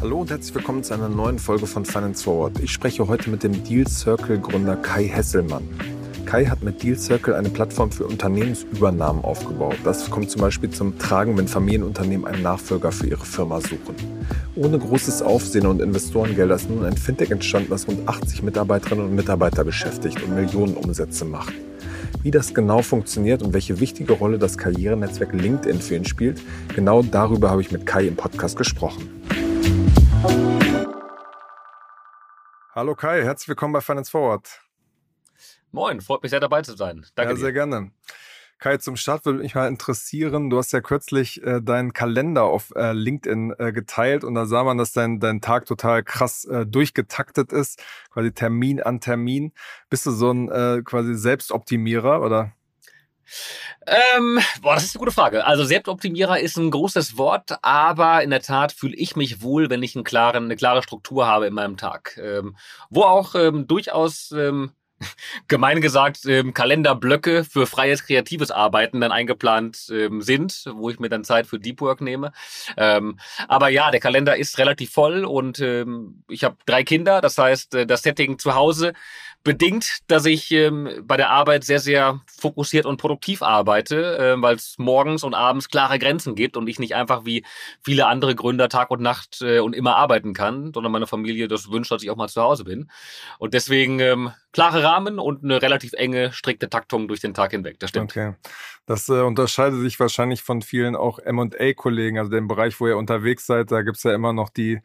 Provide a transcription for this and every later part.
Hallo und herzlich willkommen zu einer neuen Folge von Finance Forward. Ich spreche heute mit dem Deal Circle Gründer Kai Hesselmann. Kai hat mit Deal Circle eine Plattform für Unternehmensübernahmen aufgebaut. Das kommt zum Beispiel zum Tragen, wenn Familienunternehmen einen Nachfolger für ihre Firma suchen. Ohne großes Aufsehen und Investorengelder ist nun ein Fintech entstanden, das rund 80 Mitarbeiterinnen und Mitarbeiter beschäftigt und Millionen Umsätze macht. Wie das genau funktioniert und welche wichtige Rolle das Karrierenetzwerk LinkedIn für ihn spielt, genau darüber habe ich mit Kai im Podcast gesprochen. Hallo Kai, herzlich willkommen bei Finance Forward. Moin, freut mich sehr dabei zu sein. Danke. Ja, dir. sehr gerne. Kai, zum Start würde mich mal interessieren, du hast ja kürzlich äh, deinen Kalender auf äh, LinkedIn äh, geteilt und da sah man, dass dein, dein Tag total krass äh, durchgetaktet ist, quasi Termin an Termin. Bist du so ein äh, quasi Selbstoptimierer oder? Ähm, boah, das ist eine gute Frage. Also Selbstoptimierer ist ein großes Wort, aber in der Tat fühle ich mich wohl, wenn ich einen klaren, eine klare Struktur habe in meinem Tag. Ähm, wo auch ähm, durchaus ähm, gemein gesagt ähm, Kalenderblöcke für freies kreatives Arbeiten dann eingeplant ähm, sind, wo ich mir dann Zeit für Deep Work nehme. Ähm, aber ja, der Kalender ist relativ voll und ähm, ich habe drei Kinder, das heißt, äh, das Setting zu Hause bedingt, dass ich ähm, bei der Arbeit sehr, sehr fokussiert und produktiv arbeite, äh, weil es morgens und abends klare Grenzen gibt und ich nicht einfach wie viele andere Gründer Tag und Nacht äh, und immer arbeiten kann, sondern meine Familie das wünscht, dass ich auch mal zu Hause bin. Und deswegen ähm, klare Rahmen und eine relativ enge, strikte Taktung durch den Tag hinweg. Das stimmt. Okay. Das äh, unterscheidet sich wahrscheinlich von vielen auch M&A-Kollegen, also dem Bereich, wo ihr unterwegs seid. Da gibt's ja immer noch die,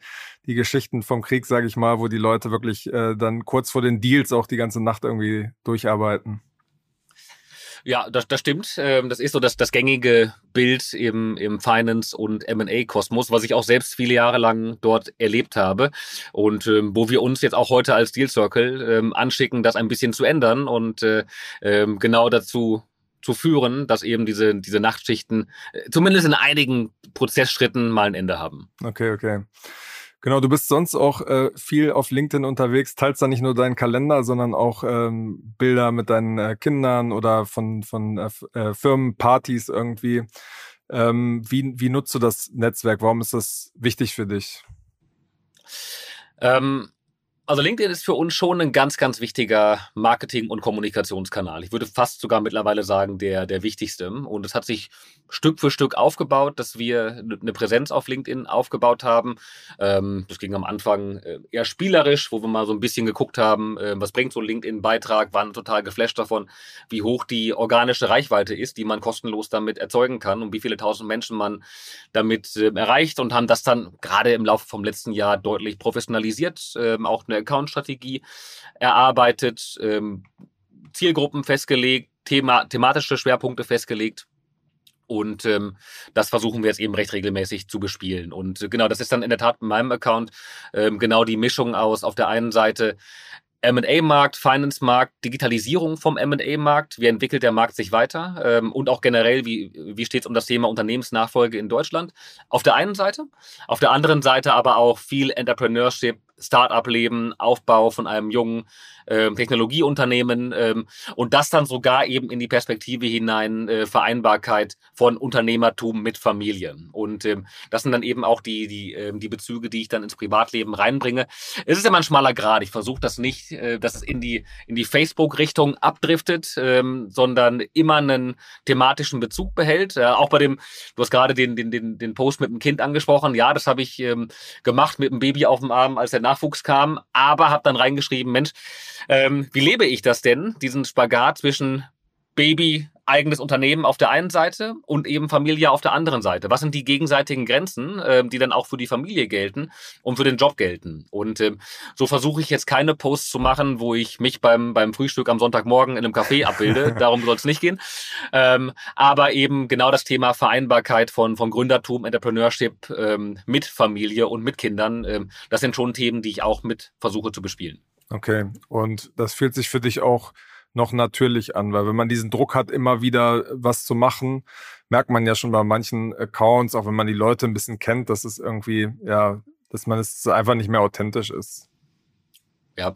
die Geschichten vom Krieg, sage ich mal, wo die Leute wirklich äh, dann kurz vor den Deals auch die ganze Nacht irgendwie durcharbeiten. Ja, das, das stimmt. Ähm, das ist so das, das gängige Bild im, im Finance- und M&A-Kosmos, was ich auch selbst viele Jahre lang dort erlebt habe und ähm, wo wir uns jetzt auch heute als Deal Circle ähm, anschicken, das ein bisschen zu ändern und äh, ähm, genau dazu zu führen, dass eben diese, diese Nachtschichten äh, zumindest in einigen Prozessschritten mal ein Ende haben. Okay, okay. Genau, du bist sonst auch äh, viel auf LinkedIn unterwegs, teilst da nicht nur deinen Kalender, sondern auch ähm, Bilder mit deinen äh, Kindern oder von, von äh, äh Firmenpartys irgendwie. Ähm, wie, wie nutzt du das Netzwerk? Warum ist das wichtig für dich? Ähm, also LinkedIn ist für uns schon ein ganz, ganz wichtiger Marketing- und Kommunikationskanal. Ich würde fast sogar mittlerweile sagen, der, der wichtigste. Und es hat sich Stück für Stück aufgebaut, dass wir eine Präsenz auf LinkedIn aufgebaut haben. Ähm, das ging am Anfang äh, eher spielerisch, wo wir mal so ein bisschen geguckt haben, äh, was bringt so ein LinkedIn-Beitrag, waren total geflasht davon, wie hoch die organische Reichweite ist, die man kostenlos damit erzeugen kann und wie viele tausend Menschen man damit äh, erreicht und haben das dann gerade im Laufe vom letzten Jahr deutlich professionalisiert, ähm, auch eine Account-Strategie erarbeitet, ähm, Zielgruppen festgelegt, Thema, thematische Schwerpunkte festgelegt. Und ähm, das versuchen wir jetzt eben recht regelmäßig zu bespielen. Und äh, genau, das ist dann in der Tat in meinem Account ähm, genau die Mischung aus auf der einen Seite M&A-Markt, Finance-Markt, Digitalisierung vom M&A-Markt. Wie entwickelt der Markt sich weiter? Ähm, und auch generell, wie, wie steht es um das Thema Unternehmensnachfolge in Deutschland? Auf der einen Seite. Auf der anderen Seite aber auch viel Entrepreneurship, Start-up-Leben, Aufbau von einem jungen ähm, Technologieunternehmen ähm, und das dann sogar eben in die Perspektive hinein äh, Vereinbarkeit von Unternehmertum mit Familie. Und ähm, das sind dann eben auch die, die, ähm, die Bezüge, die ich dann ins Privatleben reinbringe. Es ist immer ein schmaler Grad. Ich versuche das nicht, äh, dass es in die, in die Facebook-Richtung abdriftet, ähm, sondern immer einen thematischen Bezug behält. Äh, auch bei dem, du hast gerade den, den, den, den Post mit dem Kind angesprochen. Ja, das habe ich ähm, gemacht mit dem Baby auf dem Arm, als der Nachwuchs kam, aber habe dann reingeschrieben, Mensch, ähm, wie lebe ich das denn, diesen Spagat zwischen Baby, eigenes Unternehmen auf der einen Seite und eben Familie auf der anderen Seite. Was sind die gegenseitigen Grenzen, äh, die dann auch für die Familie gelten und für den Job gelten? Und äh, so versuche ich jetzt keine Posts zu machen, wo ich mich beim, beim Frühstück am Sonntagmorgen in einem Café abbilde. Darum soll es nicht gehen. Ähm, aber eben genau das Thema Vereinbarkeit von, von Gründertum, Entrepreneurship ähm, mit Familie und mit Kindern, ähm, das sind schon Themen, die ich auch mit versuche zu bespielen. Okay, und das fühlt sich für dich auch noch natürlich an, weil wenn man diesen Druck hat, immer wieder was zu machen, merkt man ja schon bei manchen Accounts, auch wenn man die Leute ein bisschen kennt, dass es irgendwie, ja, dass man es einfach nicht mehr authentisch ist. Ja,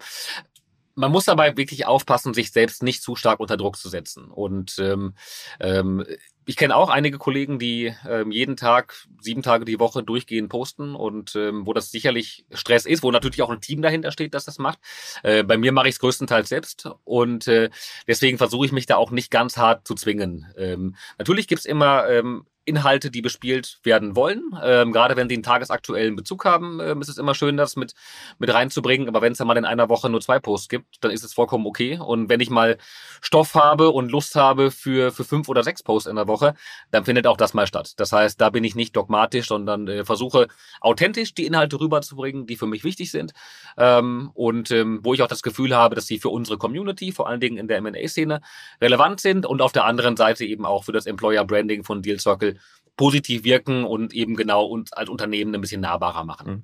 man muss dabei wirklich aufpassen, sich selbst nicht zu stark unter Druck zu setzen. Und ähm, ähm, ich kenne auch einige Kollegen, die ähm, jeden Tag, sieben Tage die Woche durchgehend posten und ähm, wo das sicherlich Stress ist, wo natürlich auch ein Team dahinter steht, das das macht. Äh, bei mir mache ich es größtenteils selbst und äh, deswegen versuche ich mich da auch nicht ganz hart zu zwingen. Ähm, natürlich gibt's immer ähm, Inhalte, die bespielt werden wollen. Ähm, gerade wenn sie einen tagesaktuellen Bezug haben, ähm, ist es immer schön, das mit, mit reinzubringen. Aber wenn es dann mal in einer Woche nur zwei Posts gibt, dann ist es vollkommen okay. Und wenn ich mal Stoff habe und Lust habe für, für fünf oder sechs Posts in der Woche, dann findet auch das mal statt. Das heißt, da bin ich nicht dogmatisch, sondern äh, versuche authentisch die Inhalte rüberzubringen, die für mich wichtig sind. Ähm, und ähm, wo ich auch das Gefühl habe, dass sie für unsere Community, vor allen Dingen in der M&A-Szene, relevant sind und auf der anderen Seite eben auch für das Employer Branding von Deal Circle positiv wirken und eben genau uns als Unternehmen ein bisschen nahbarer machen. Hm.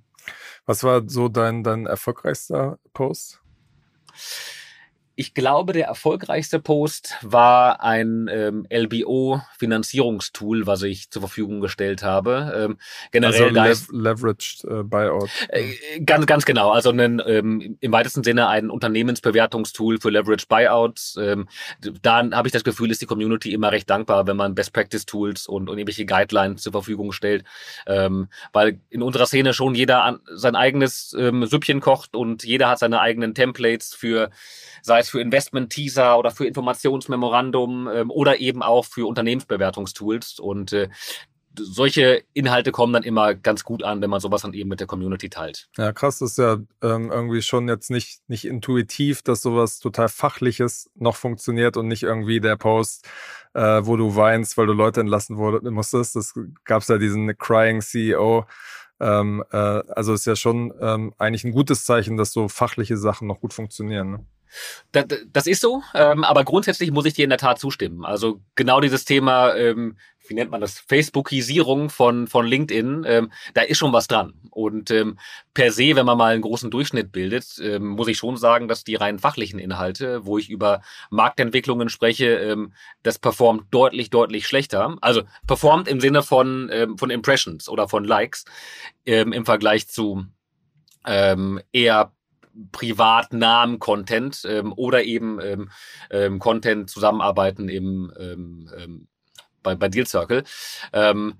Was war so dein, dein erfolgreichster Post? Ich glaube, der erfolgreichste Post war ein ähm, LBO-Finanzierungstool, was ich zur Verfügung gestellt habe. Ähm, generell also Lev Leveraged äh, Buyout. Äh, ganz, ganz genau. Also ein, ähm, im weitesten Sinne ein Unternehmensbewertungstool für Leveraged Buyouts. Ähm, da habe ich das Gefühl, ist die Community immer recht dankbar, wenn man Best Practice Tools und, und irgendwelche Guidelines zur Verfügung stellt. Ähm, weil in unserer Szene schon jeder an, sein eigenes ähm, Süppchen kocht und jeder hat seine eigenen Templates für sei es für Investment-Teaser oder für Informationsmemorandum ähm, oder eben auch für Unternehmensbewertungstools. Und äh, solche Inhalte kommen dann immer ganz gut an, wenn man sowas dann eben mit der Community teilt. Ja, krass, das ist ja ähm, irgendwie schon jetzt nicht, nicht intuitiv, dass sowas total Fachliches noch funktioniert und nicht irgendwie der Post, äh, wo du weinst, weil du Leute entlassen wurde, musstest. Das gab es ja diesen Crying CEO. Ähm, äh, also ist ja schon ähm, eigentlich ein gutes Zeichen, dass so fachliche Sachen noch gut funktionieren. Ne? Das, das ist so, ähm, aber grundsätzlich muss ich dir in der Tat zustimmen. Also genau dieses Thema, ähm, wie nennt man das, Facebookisierung von, von LinkedIn, ähm, da ist schon was dran. Und ähm, per se, wenn man mal einen großen Durchschnitt bildet, ähm, muss ich schon sagen, dass die rein fachlichen Inhalte, wo ich über Marktentwicklungen spreche, ähm, das performt deutlich, deutlich schlechter. Also performt im Sinne von, ähm, von Impressions oder von Likes ähm, im Vergleich zu ähm, eher privatnahen Content ähm, oder eben ähm, ähm, Content zusammenarbeiten im ähm, ähm, bei, bei Deal Circle. Ähm,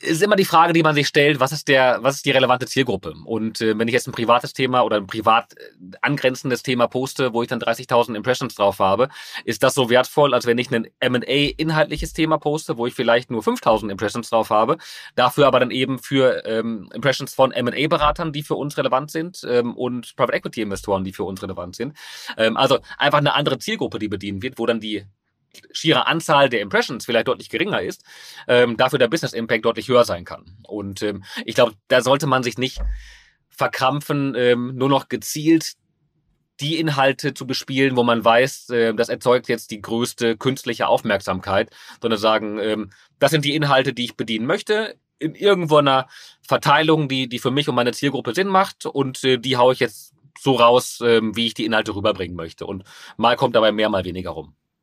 ist immer die Frage, die man sich stellt, was ist der, was ist die relevante Zielgruppe? Und äh, wenn ich jetzt ein privates Thema oder ein privat äh, angrenzendes Thema poste, wo ich dann 30.000 Impressions drauf habe, ist das so wertvoll, als wenn ich ein M&A inhaltliches Thema poste, wo ich vielleicht nur 5.000 Impressions drauf habe, dafür aber dann eben für ähm, Impressions von M&A Beratern, die für uns relevant sind ähm, und Private Equity Investoren, die für uns relevant sind. Ähm, also einfach eine andere Zielgruppe, die bedient wird, wo dann die schiere Anzahl der Impressions vielleicht deutlich geringer ist, ähm, dafür der Business Impact deutlich höher sein kann. Und ähm, ich glaube, da sollte man sich nicht verkrampfen, ähm, nur noch gezielt die Inhalte zu bespielen, wo man weiß, äh, das erzeugt jetzt die größte künstliche Aufmerksamkeit, sondern sagen, ähm, das sind die Inhalte, die ich bedienen möchte, in irgendwo einer Verteilung, die, die für mich und meine Zielgruppe Sinn macht und äh, die haue ich jetzt so raus, äh, wie ich die Inhalte rüberbringen möchte. Und mal kommt dabei mehr, mal weniger rum.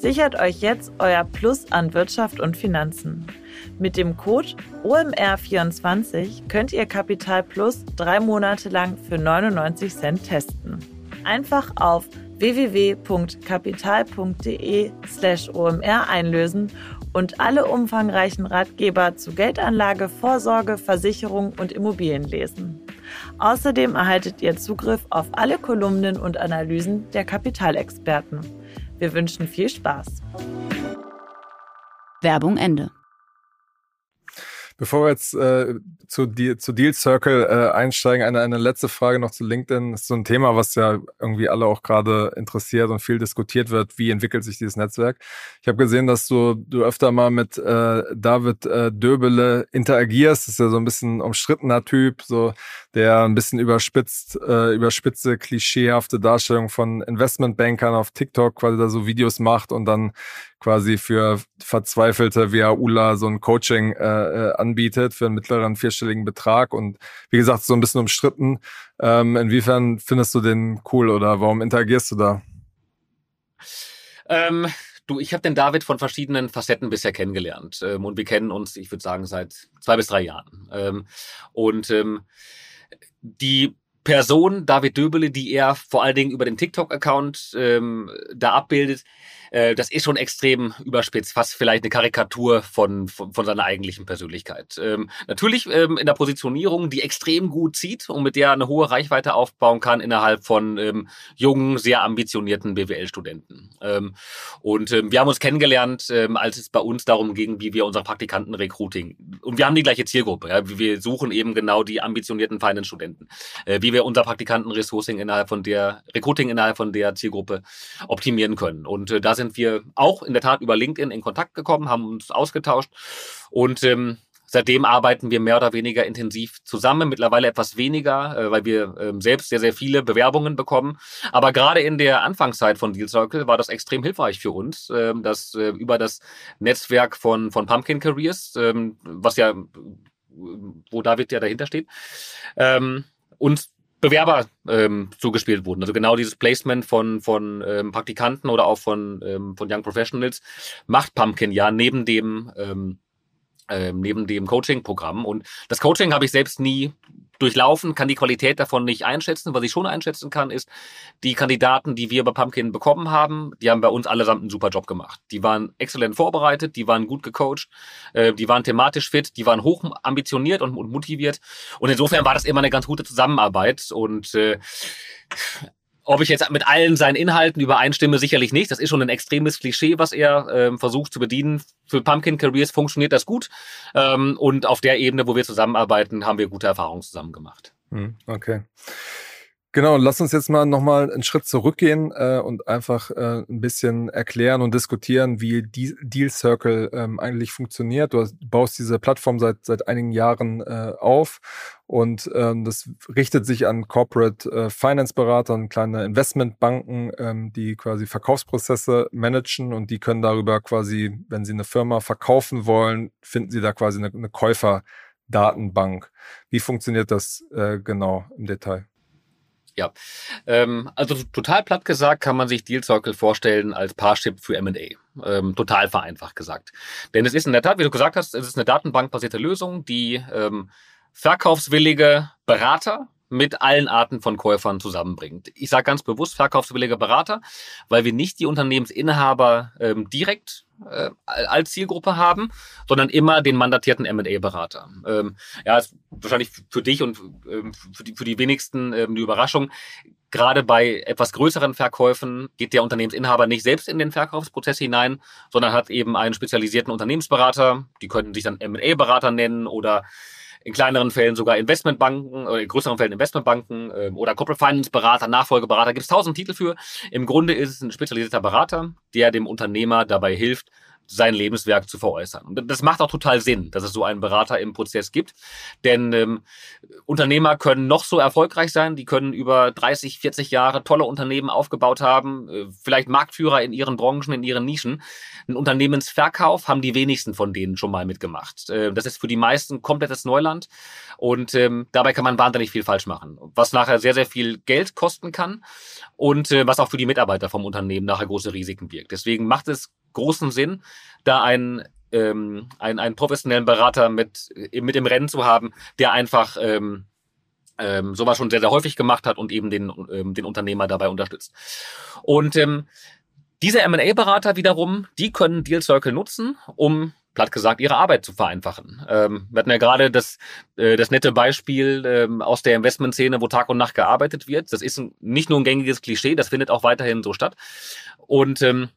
Sichert euch jetzt euer Plus an Wirtschaft und Finanzen. Mit dem Code OMR24 könnt ihr Kapital Plus drei Monate lang für 99 Cent testen. Einfach auf www.kapital.de slash OMR einlösen und alle umfangreichen Ratgeber zu Geldanlage, Vorsorge, Versicherung und Immobilien lesen. Außerdem erhaltet ihr Zugriff auf alle Kolumnen und Analysen der Kapitalexperten. Wir wünschen viel Spaß. Werbung Ende. Bevor wir jetzt äh, zu, zu Deal Circle äh, einsteigen, eine, eine letzte Frage noch zu LinkedIn. Das ist so ein Thema, was ja irgendwie alle auch gerade interessiert und viel diskutiert wird. Wie entwickelt sich dieses Netzwerk? Ich habe gesehen, dass du, du öfter mal mit äh, David äh, Döbele interagierst. Das ist ja so ein bisschen umstrittener Typ, so der ein bisschen überspitzt, äh, überspitze, klischeehafte Darstellung von Investmentbankern auf TikTok quasi da so Videos macht und dann quasi für Verzweifelte wie Aula so ein Coaching äh, äh, anbietet für einen mittleren vierstelligen Betrag und wie gesagt, so ein bisschen umstritten. Ähm, inwiefern findest du den cool oder warum interagierst du da? Ähm, du, ich habe den David von verschiedenen Facetten bisher kennengelernt ähm, und wir kennen uns, ich würde sagen, seit zwei bis drei Jahren. Ähm, und ähm, die Person, David Döbele, die er vor allen Dingen über den TikTok-Account ähm, da abbildet, äh, das ist schon extrem überspitzt, fast vielleicht eine Karikatur von, von, von seiner eigentlichen Persönlichkeit. Ähm, natürlich ähm, in der Positionierung, die extrem gut zieht und mit der er eine hohe Reichweite aufbauen kann innerhalb von ähm, jungen, sehr ambitionierten BWL-Studenten. Ähm, und ähm, wir haben uns kennengelernt, ähm, als es bei uns darum ging, wie wir unsere Praktikanten recruiting. Und wir haben die gleiche Zielgruppe. Ja? Wir suchen eben genau die ambitionierten Finance-Studenten. Äh, wie wir unser Praktikanten-Resourcing innerhalb von der, Recruiting innerhalb von der Zielgruppe optimieren können. Und äh, da sind wir auch in der Tat über LinkedIn in Kontakt gekommen, haben uns ausgetauscht und ähm, Seitdem arbeiten wir mehr oder weniger intensiv zusammen, mittlerweile etwas weniger, äh, weil wir ähm, selbst sehr, sehr viele Bewerbungen bekommen. Aber gerade in der Anfangszeit von Deal Circle war das extrem hilfreich für uns, äh, dass äh, über das Netzwerk von, von Pumpkin Careers, ähm, was ja, wo David ja dahinter steht, ähm, uns Bewerber ähm, zugespielt wurden. Also genau dieses Placement von, von ähm, Praktikanten oder auch von, ähm, von Young Professionals macht Pumpkin ja neben dem ähm, ähm, neben dem Coaching-Programm. Und das Coaching habe ich selbst nie durchlaufen, kann die Qualität davon nicht einschätzen. Was ich schon einschätzen kann, ist, die Kandidaten, die wir bei Pumpkin bekommen haben, die haben bei uns allesamt einen super Job gemacht. Die waren exzellent vorbereitet, die waren gut gecoacht, äh, die waren thematisch fit, die waren hoch ambitioniert und, und motiviert. Und insofern war das immer eine ganz gute Zusammenarbeit. Und äh, ob ich jetzt mit allen seinen Inhalten übereinstimme, sicherlich nicht. Das ist schon ein extremes Klischee, was er ähm, versucht zu bedienen. Für Pumpkin Careers funktioniert das gut. Ähm, und auf der Ebene, wo wir zusammenarbeiten, haben wir gute Erfahrungen zusammen gemacht. Hm, okay. Genau, lass uns jetzt mal nochmal einen Schritt zurückgehen äh, und einfach äh, ein bisschen erklären und diskutieren, wie die Deal Circle ähm, eigentlich funktioniert. Du hast, baust diese Plattform seit, seit einigen Jahren äh, auf und ähm, das richtet sich an Corporate äh, Finance Berater und kleine Investmentbanken, ähm, die quasi Verkaufsprozesse managen und die können darüber quasi, wenn sie eine Firma verkaufen wollen, finden sie da quasi eine, eine Käuferdatenbank. Wie funktioniert das äh, genau im Detail? Ja, ähm, also total platt gesagt kann man sich Deal Circle vorstellen als Parship für M&A. Ähm, total vereinfacht gesagt. Denn es ist in der Tat, wie du gesagt hast, es ist eine datenbankbasierte Lösung, die ähm, verkaufswillige Berater mit allen Arten von Käufern zusammenbringt. Ich sage ganz bewusst verkaufswillige Berater, weil wir nicht die Unternehmensinhaber ähm, direkt äh, als Zielgruppe haben, sondern immer den mandatierten M&A-Berater. Ähm, ja, ist wahrscheinlich für dich und ähm, für, die, für die wenigsten ähm, die Überraschung. Gerade bei etwas größeren Verkäufen geht der Unternehmensinhaber nicht selbst in den Verkaufsprozess hinein, sondern hat eben einen spezialisierten Unternehmensberater. Die könnten sich dann M&A-Berater nennen oder in kleineren Fällen sogar Investmentbanken, oder in größeren Fällen Investmentbanken ähm, oder Corporate Finance Berater, Nachfolgeberater, gibt es tausend Titel für. Im Grunde ist es ein spezialisierter Berater, der dem Unternehmer dabei hilft, sein Lebenswerk zu veräußern. Und das macht auch total Sinn, dass es so einen Berater im Prozess gibt. Denn ähm, Unternehmer können noch so erfolgreich sein, die können über 30, 40 Jahre tolle Unternehmen aufgebaut haben, äh, vielleicht Marktführer in ihren Branchen, in ihren Nischen. Ein Unternehmensverkauf haben die wenigsten von denen schon mal mitgemacht. Äh, das ist für die meisten komplettes Neuland und ähm, dabei kann man wahnsinnig viel falsch machen, was nachher sehr, sehr viel Geld kosten kann und äh, was auch für die Mitarbeiter vom Unternehmen nachher große Risiken birgt. Deswegen macht es großen Sinn, da einen, ähm, einen, einen professionellen Berater mit, äh, mit im Rennen zu haben, der einfach ähm, ähm, sowas schon sehr, sehr häufig gemacht hat und eben den, ähm, den Unternehmer dabei unterstützt. Und ähm, diese M&A-Berater wiederum, die können Deal Circle nutzen, um platt gesagt, ihre Arbeit zu vereinfachen. Ähm, wir hatten ja gerade das, äh, das nette Beispiel ähm, aus der Investmentszene, wo Tag und Nacht gearbeitet wird. Das ist ein, nicht nur ein gängiges Klischee, das findet auch weiterhin so statt. Und ähm,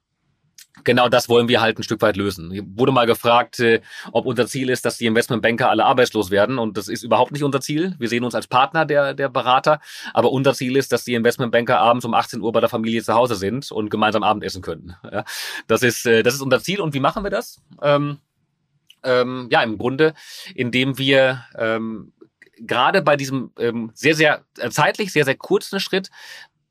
Genau das wollen wir halt ein Stück weit lösen. Ich wurde mal gefragt, äh, ob unser Ziel ist, dass die Investmentbanker alle arbeitslos werden. Und das ist überhaupt nicht unser Ziel. Wir sehen uns als Partner der, der Berater. Aber unser Ziel ist, dass die Investmentbanker abends um 18 Uhr bei der Familie zu Hause sind und gemeinsam Abendessen können. Ja, das, ist, äh, das ist unser Ziel. Und wie machen wir das? Ähm, ähm, ja, im Grunde, indem wir ähm, gerade bei diesem ähm, sehr, sehr äh, zeitlich sehr, sehr kurzen Schritt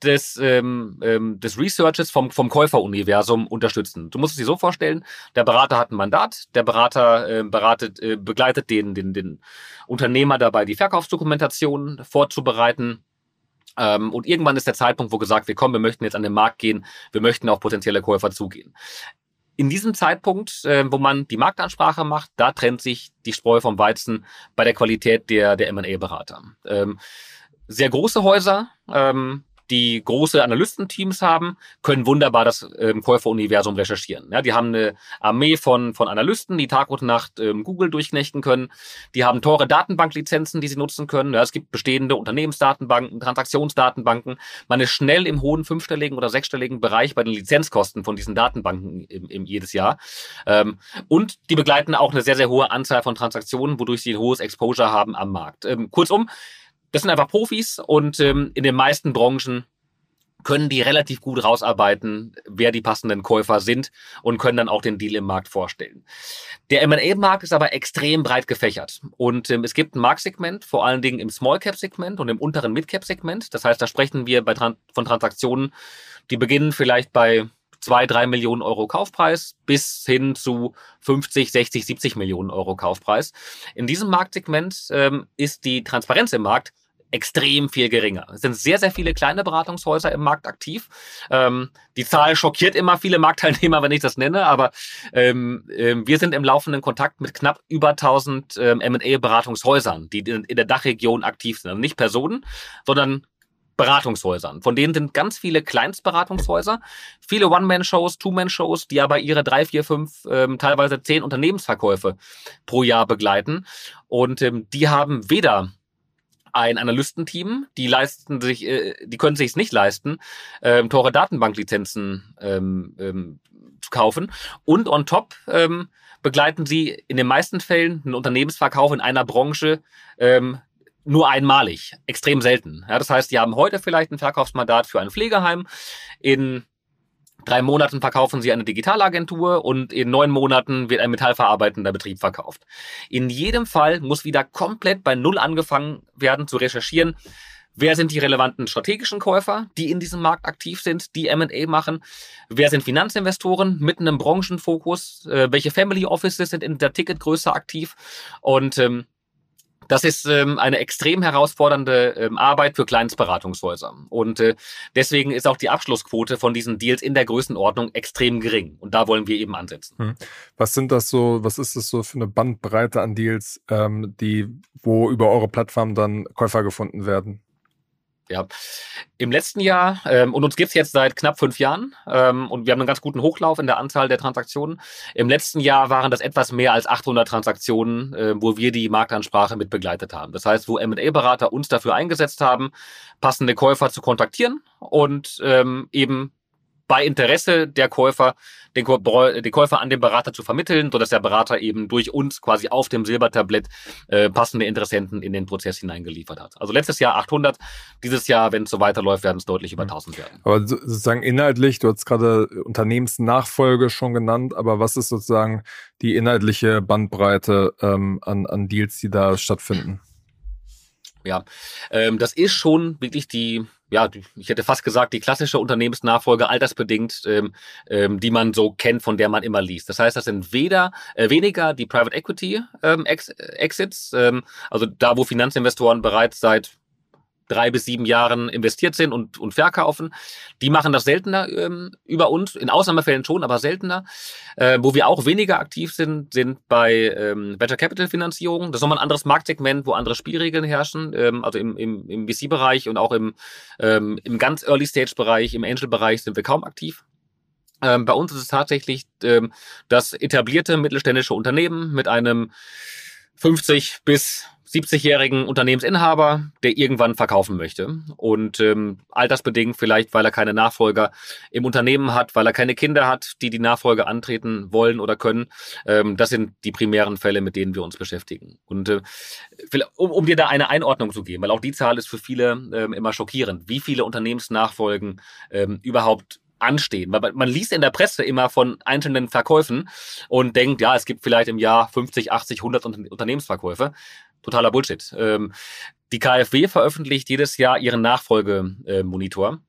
des, ähm, ähm, des Researches vom, vom Käuferuniversum unterstützen. Du musst es dir so vorstellen, der Berater hat ein Mandat, der Berater äh, beratet, äh, begleitet den, den, den Unternehmer dabei, die Verkaufsdokumentation vorzubereiten. Ähm, und irgendwann ist der Zeitpunkt, wo gesagt wird, komm, wir möchten jetzt an den Markt gehen, wir möchten auf potenzielle Käufer zugehen. In diesem Zeitpunkt, äh, wo man die Marktansprache macht, da trennt sich die Spreu vom Weizen bei der Qualität der, der M&A-Berater. Ähm, sehr große Häuser, ähm, die große Analystenteams haben, können wunderbar das ähm, Käuferuniversum recherchieren. Ja, die haben eine Armee von, von Analysten, die Tag und Nacht ähm, Google durchknechten können. Die haben teure Datenbanklizenzen, die sie nutzen können. Ja, es gibt bestehende Unternehmensdatenbanken, Transaktionsdatenbanken. Man ist schnell im hohen fünfstelligen oder sechsstelligen Bereich bei den Lizenzkosten von diesen Datenbanken im, im jedes Jahr. Ähm, und die begleiten auch eine sehr, sehr hohe Anzahl von Transaktionen, wodurch sie ein hohes Exposure haben am Markt. Ähm, kurzum, das sind einfach Profis und ähm, in den meisten Branchen können die relativ gut rausarbeiten, wer die passenden Käufer sind und können dann auch den Deal im Markt vorstellen. Der M&A-Markt ist aber extrem breit gefächert und ähm, es gibt ein Marktsegment, vor allen Dingen im Small-Cap-Segment und im unteren Mid-Cap-Segment. Das heißt, da sprechen wir bei Tran von Transaktionen, die beginnen vielleicht bei zwei, drei Millionen Euro Kaufpreis bis hin zu 50, 60, 70 Millionen Euro Kaufpreis. In diesem Marktsegment ähm, ist die Transparenz im Markt extrem viel geringer. Es sind sehr, sehr viele kleine Beratungshäuser im Markt aktiv. Ähm, die Zahl schockiert immer viele Marktteilnehmer, wenn ich das nenne, aber ähm, äh, wir sind im laufenden Kontakt mit knapp über 1000 ähm, M&A-Beratungshäusern, die in, in der Dachregion aktiv sind. Also nicht Personen, sondern Beratungshäusern. Von denen sind ganz viele Kleinstberatungshäuser, viele One-Man-Shows, Two-Man-Shows, die aber ihre drei, vier, fünf, ähm, teilweise zehn Unternehmensverkäufe pro Jahr begleiten. Und ähm, die haben weder ein Analystenteam, die leisten sich, äh, die können sich es nicht leisten, ähm, teure Datenbanklizenzen ähm, ähm, zu kaufen. Und on top ähm, begleiten sie in den meisten Fällen einen Unternehmensverkauf in einer Branche ähm, nur einmalig, extrem selten. Ja, das heißt, die haben heute vielleicht ein Verkaufsmandat für ein Pflegeheim. In drei Monaten verkaufen sie eine Digitalagentur und in neun Monaten wird ein metallverarbeitender Betrieb verkauft. In jedem Fall muss wieder komplett bei Null angefangen werden zu recherchieren. Wer sind die relevanten strategischen Käufer, die in diesem Markt aktiv sind, die M&A machen? Wer sind Finanzinvestoren mit einem Branchenfokus? Äh, welche Family Offices sind in der Ticketgröße aktiv? Und ähm, das ist ähm, eine extrem herausfordernde ähm, Arbeit für Kleinstberatungshäuser. Und äh, deswegen ist auch die Abschlussquote von diesen Deals in der Größenordnung extrem gering. Und da wollen wir eben ansetzen. Hm. Was sind das so, was ist das so für eine Bandbreite an Deals, ähm, die, wo über eure Plattform dann Käufer gefunden werden? Ja, im letzten Jahr, ähm, und uns gibt's jetzt seit knapp fünf Jahren, ähm, und wir haben einen ganz guten Hochlauf in der Anzahl der Transaktionen. Im letzten Jahr waren das etwas mehr als 800 Transaktionen, äh, wo wir die Marktansprache mit begleitet haben. Das heißt, wo M&A-Berater uns dafür eingesetzt haben, passende Käufer zu kontaktieren und ähm, eben bei Interesse der Käufer den, den, Käufer an den Berater zu vermitteln, sodass der Berater eben durch uns quasi auf dem Silbertablett äh, passende Interessenten in den Prozess hineingeliefert hat. Also letztes Jahr 800, dieses Jahr, wenn es so weiterläuft, werden es deutlich über 1000 werden. Aber sozusagen inhaltlich, du hast gerade Unternehmensnachfolge schon genannt, aber was ist sozusagen die inhaltliche Bandbreite ähm, an, an Deals, die da stattfinden? Ja, ähm, das ist schon wirklich die, ja, ich hätte fast gesagt, die klassische Unternehmensnachfolge altersbedingt, ähm, ähm, die man so kennt, von der man immer liest. Das heißt, das sind weder äh, weniger die Private Equity ähm, Ex Exits, ähm, also da, wo Finanzinvestoren bereits seit drei bis sieben Jahren investiert sind und, und verkaufen. Die machen das seltener ähm, über uns, in Ausnahmefällen schon, aber seltener. Äh, wo wir auch weniger aktiv sind, sind bei ähm, Venture Capital Finanzierung. Das ist nochmal ein anderes Marktsegment, wo andere Spielregeln herrschen, ähm, also im, im, im VC-Bereich und auch im, ähm, im ganz Early Stage-Bereich, im Angel-Bereich sind wir kaum aktiv. Ähm, bei uns ist es tatsächlich ähm, das etablierte mittelständische Unternehmen mit einem 50 bis 70-jährigen Unternehmensinhaber, der irgendwann verkaufen möchte. Und ähm, altersbedingt vielleicht, weil er keine Nachfolger im Unternehmen hat, weil er keine Kinder hat, die die Nachfolge antreten wollen oder können. Ähm, das sind die primären Fälle, mit denen wir uns beschäftigen. Und äh, um, um dir da eine Einordnung zu geben, weil auch die Zahl ist für viele ähm, immer schockierend, wie viele Unternehmensnachfolgen ähm, überhaupt anstehen. Weil man liest in der Presse immer von einzelnen Verkäufen und denkt, ja, es gibt vielleicht im Jahr 50, 80, 100 Unternehmensverkäufe totaler Bullshit. Ähm, die KfW veröffentlicht jedes Jahr ihren Nachfolgemonitor.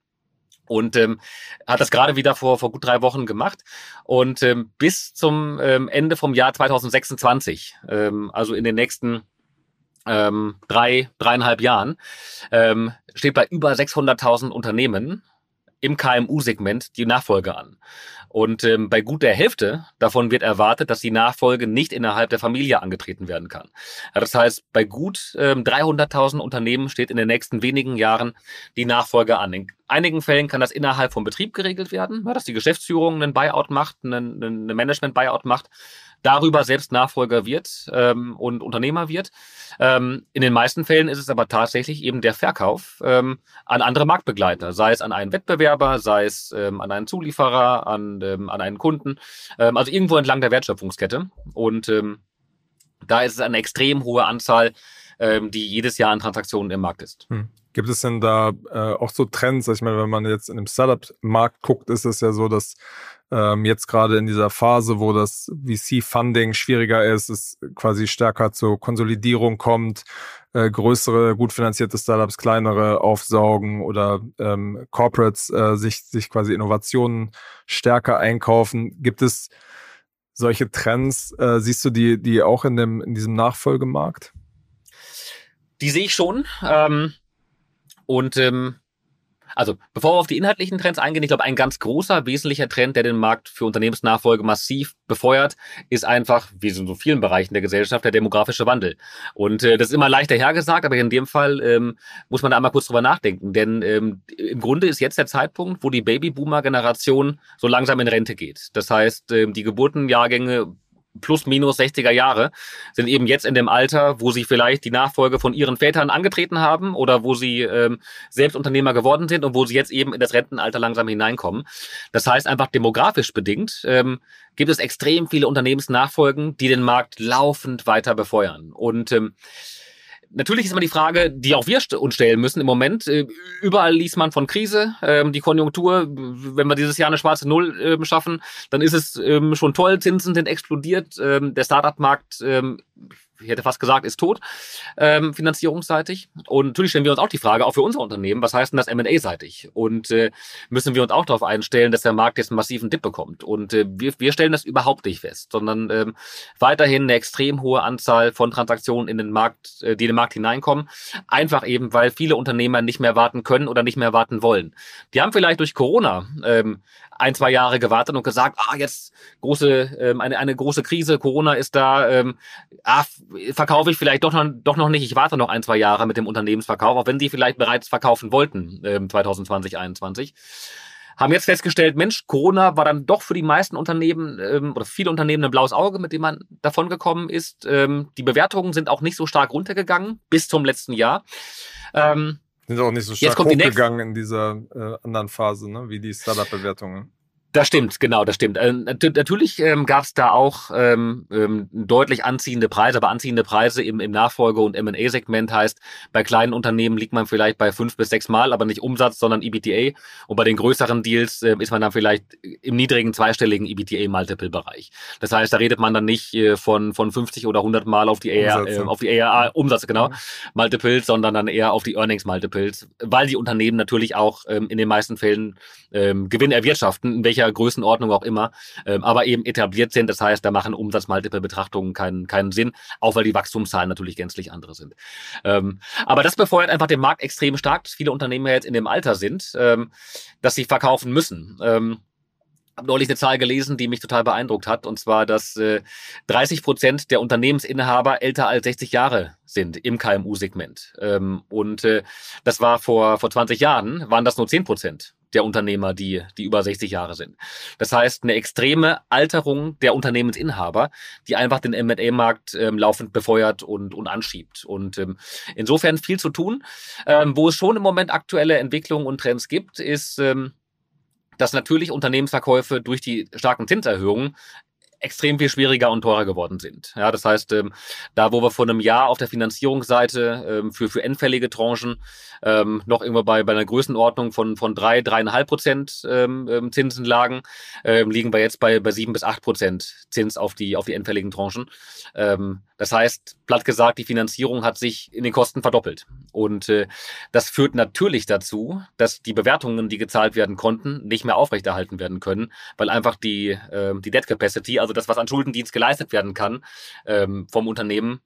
und ähm, hat das gerade wieder vor, vor gut drei Wochen gemacht. Und ähm, bis zum ähm, Ende vom Jahr 2026, ähm, also in den nächsten ähm, drei, dreieinhalb Jahren, ähm, steht bei über 600.000 Unternehmen im KMU-Segment die Nachfolge an. Und ähm, bei gut der Hälfte davon wird erwartet, dass die Nachfolge nicht innerhalb der Familie angetreten werden kann. Das heißt, bei gut ähm, 300.000 Unternehmen steht in den nächsten wenigen Jahren die Nachfolge an. In einigen Fällen kann das innerhalb vom Betrieb geregelt werden, dass die Geschäftsführung einen Buyout macht, einen, einen Management-Buyout macht darüber selbst Nachfolger wird ähm, und Unternehmer wird. Ähm, in den meisten Fällen ist es aber tatsächlich eben der Verkauf ähm, an andere Marktbegleiter, sei es an einen Wettbewerber, sei es ähm, an einen Zulieferer, an, ähm, an einen Kunden, ähm, also irgendwo entlang der Wertschöpfungskette. Und ähm, da ist es eine extrem hohe Anzahl, ähm, die jedes Jahr an Transaktionen im Markt ist. Hm. Gibt es denn da äh, auch so Trends? Ich meine, wenn man jetzt in dem Startup-Markt guckt, ist es ja so, dass ähm, jetzt gerade in dieser Phase, wo das VC-Funding schwieriger ist, es quasi stärker zur Konsolidierung kommt, äh, größere, gut finanzierte Startups kleinere aufsaugen oder ähm, Corporates äh, sich, sich quasi Innovationen stärker einkaufen. Gibt es solche Trends? Äh, siehst du die, die auch in, dem, in diesem Nachfolgemarkt? Die sehe ich schon. Ähm, und ähm, also, bevor wir auf die inhaltlichen Trends eingehen, ich glaube, ein ganz großer, wesentlicher Trend, der den Markt für Unternehmensnachfolge massiv befeuert, ist einfach, wie in so vielen Bereichen der Gesellschaft, der demografische Wandel. Und äh, das ist immer leichter hergesagt, aber in dem Fall ähm, muss man da einmal kurz drüber nachdenken. Denn ähm, im Grunde ist jetzt der Zeitpunkt, wo die Babyboomer-Generation so langsam in Rente geht. Das heißt, ähm, die Geburtenjahrgänge plus minus 60er Jahre, sind eben jetzt in dem Alter, wo sie vielleicht die Nachfolge von ihren Vätern angetreten haben oder wo sie ähm, selbst Unternehmer geworden sind und wo sie jetzt eben in das Rentenalter langsam hineinkommen. Das heißt einfach demografisch bedingt ähm, gibt es extrem viele Unternehmensnachfolgen, die den Markt laufend weiter befeuern. Und ähm, Natürlich ist immer die Frage, die auch wir uns stellen müssen im Moment. Äh, überall liest man von Krise. Ähm, die Konjunktur, wenn wir dieses Jahr eine schwarze Null ähm, schaffen, dann ist es ähm, schon toll. Zinsen sind explodiert. Der Startup-Markt ich hätte fast gesagt, ist tot, ähm, finanzierungsseitig. Und natürlich stellen wir uns auch die Frage, auch für unser Unternehmen, was heißt denn das M&A-seitig? Und äh, müssen wir uns auch darauf einstellen, dass der Markt jetzt einen massiven Dip bekommt? Und äh, wir, wir stellen das überhaupt nicht fest, sondern ähm, weiterhin eine extrem hohe Anzahl von Transaktionen in den Markt, äh, die in den Markt hineinkommen. Einfach eben, weil viele Unternehmer nicht mehr warten können oder nicht mehr warten wollen. Die haben vielleicht durch Corona ähm, ein, zwei Jahre gewartet und gesagt, ah, jetzt große, ähm, eine, eine große Krise, Corona ist da, ähm, ah, verkaufe ich vielleicht doch noch, doch noch nicht, ich warte noch ein, zwei Jahre mit dem Unternehmensverkauf, auch wenn sie vielleicht bereits verkaufen wollten, ähm, 2020, 2021 haben jetzt festgestellt, Mensch, Corona war dann doch für die meisten Unternehmen ähm, oder viele Unternehmen ein blaues Auge, mit dem man davon gekommen ist. Ähm, die Bewertungen sind auch nicht so stark runtergegangen bis zum letzten Jahr. Ähm, sind auch nicht so stark hochgegangen in dieser äh, anderen Phase, ne, wie die Startup-Bewertungen. Das stimmt, genau, das stimmt. Ähm, natürlich ähm, gab es da auch ähm, ähm, deutlich anziehende Preise, aber anziehende Preise im, im Nachfolge- und M&A-Segment heißt, bei kleinen Unternehmen liegt man vielleicht bei fünf bis sechs Mal, aber nicht Umsatz, sondern EBTA. Und bei den größeren Deals äh, ist man dann vielleicht im niedrigen zweistelligen EBTA-Multiple-Bereich. Das heißt, da redet man dann nicht äh, von, von 50 oder 100 Mal auf die AR, äh, auf die ARA, Umsätze, genau. Multiples, sondern dann eher auf die Earnings-Multiples, weil die Unternehmen natürlich auch ähm, in den meisten Fällen ähm, Gewinn erwirtschaften, in welcher welcher Größenordnung auch immer, ähm, aber eben etabliert sind. Das heißt, da machen Umsatzmultiple-Betrachtungen keinen, keinen Sinn, auch weil die Wachstumszahlen natürlich gänzlich andere sind. Ähm, aber das befeuert einfach den Markt extrem stark, dass viele Unternehmen jetzt in dem Alter sind, ähm, dass sie verkaufen müssen. Ähm, habe neulich eine Zahl gelesen, die mich total beeindruckt hat, und zwar, dass äh, 30 Prozent der Unternehmensinhaber älter als 60 Jahre sind im KMU-Segment. Ähm, und äh, das war vor, vor 20 Jahren, waren das nur 10 Prozent der Unternehmer, die, die über 60 Jahre sind. Das heißt, eine extreme Alterung der Unternehmensinhaber, die einfach den M&A-Markt ähm, laufend befeuert und, und anschiebt. Und ähm, insofern viel zu tun. Ähm, wo es schon im Moment aktuelle Entwicklungen und Trends gibt, ist, ähm, dass natürlich Unternehmensverkäufe durch die starken Zinserhöhungen extrem viel schwieriger und teurer geworden sind. Ja, das heißt, ähm, da wo wir vor einem Jahr auf der Finanzierungsseite ähm, für, für endfällige Tranchen ähm, noch irgendwo bei, bei einer Größenordnung von, von drei, dreieinhalb Prozent ähm, ähm Zinsen lagen, ähm, liegen wir jetzt bei, bei sieben bis acht Prozent Zins auf die, auf die endfälligen Tranchen. Ähm, das heißt, platt gesagt, die Finanzierung hat sich in den Kosten verdoppelt. Und äh, das führt natürlich dazu, dass die Bewertungen, die gezahlt werden konnten, nicht mehr aufrechterhalten werden können, weil einfach die, äh, die Debt Capacity, also das, was an Schuldendienst geleistet werden kann, ähm, vom Unternehmen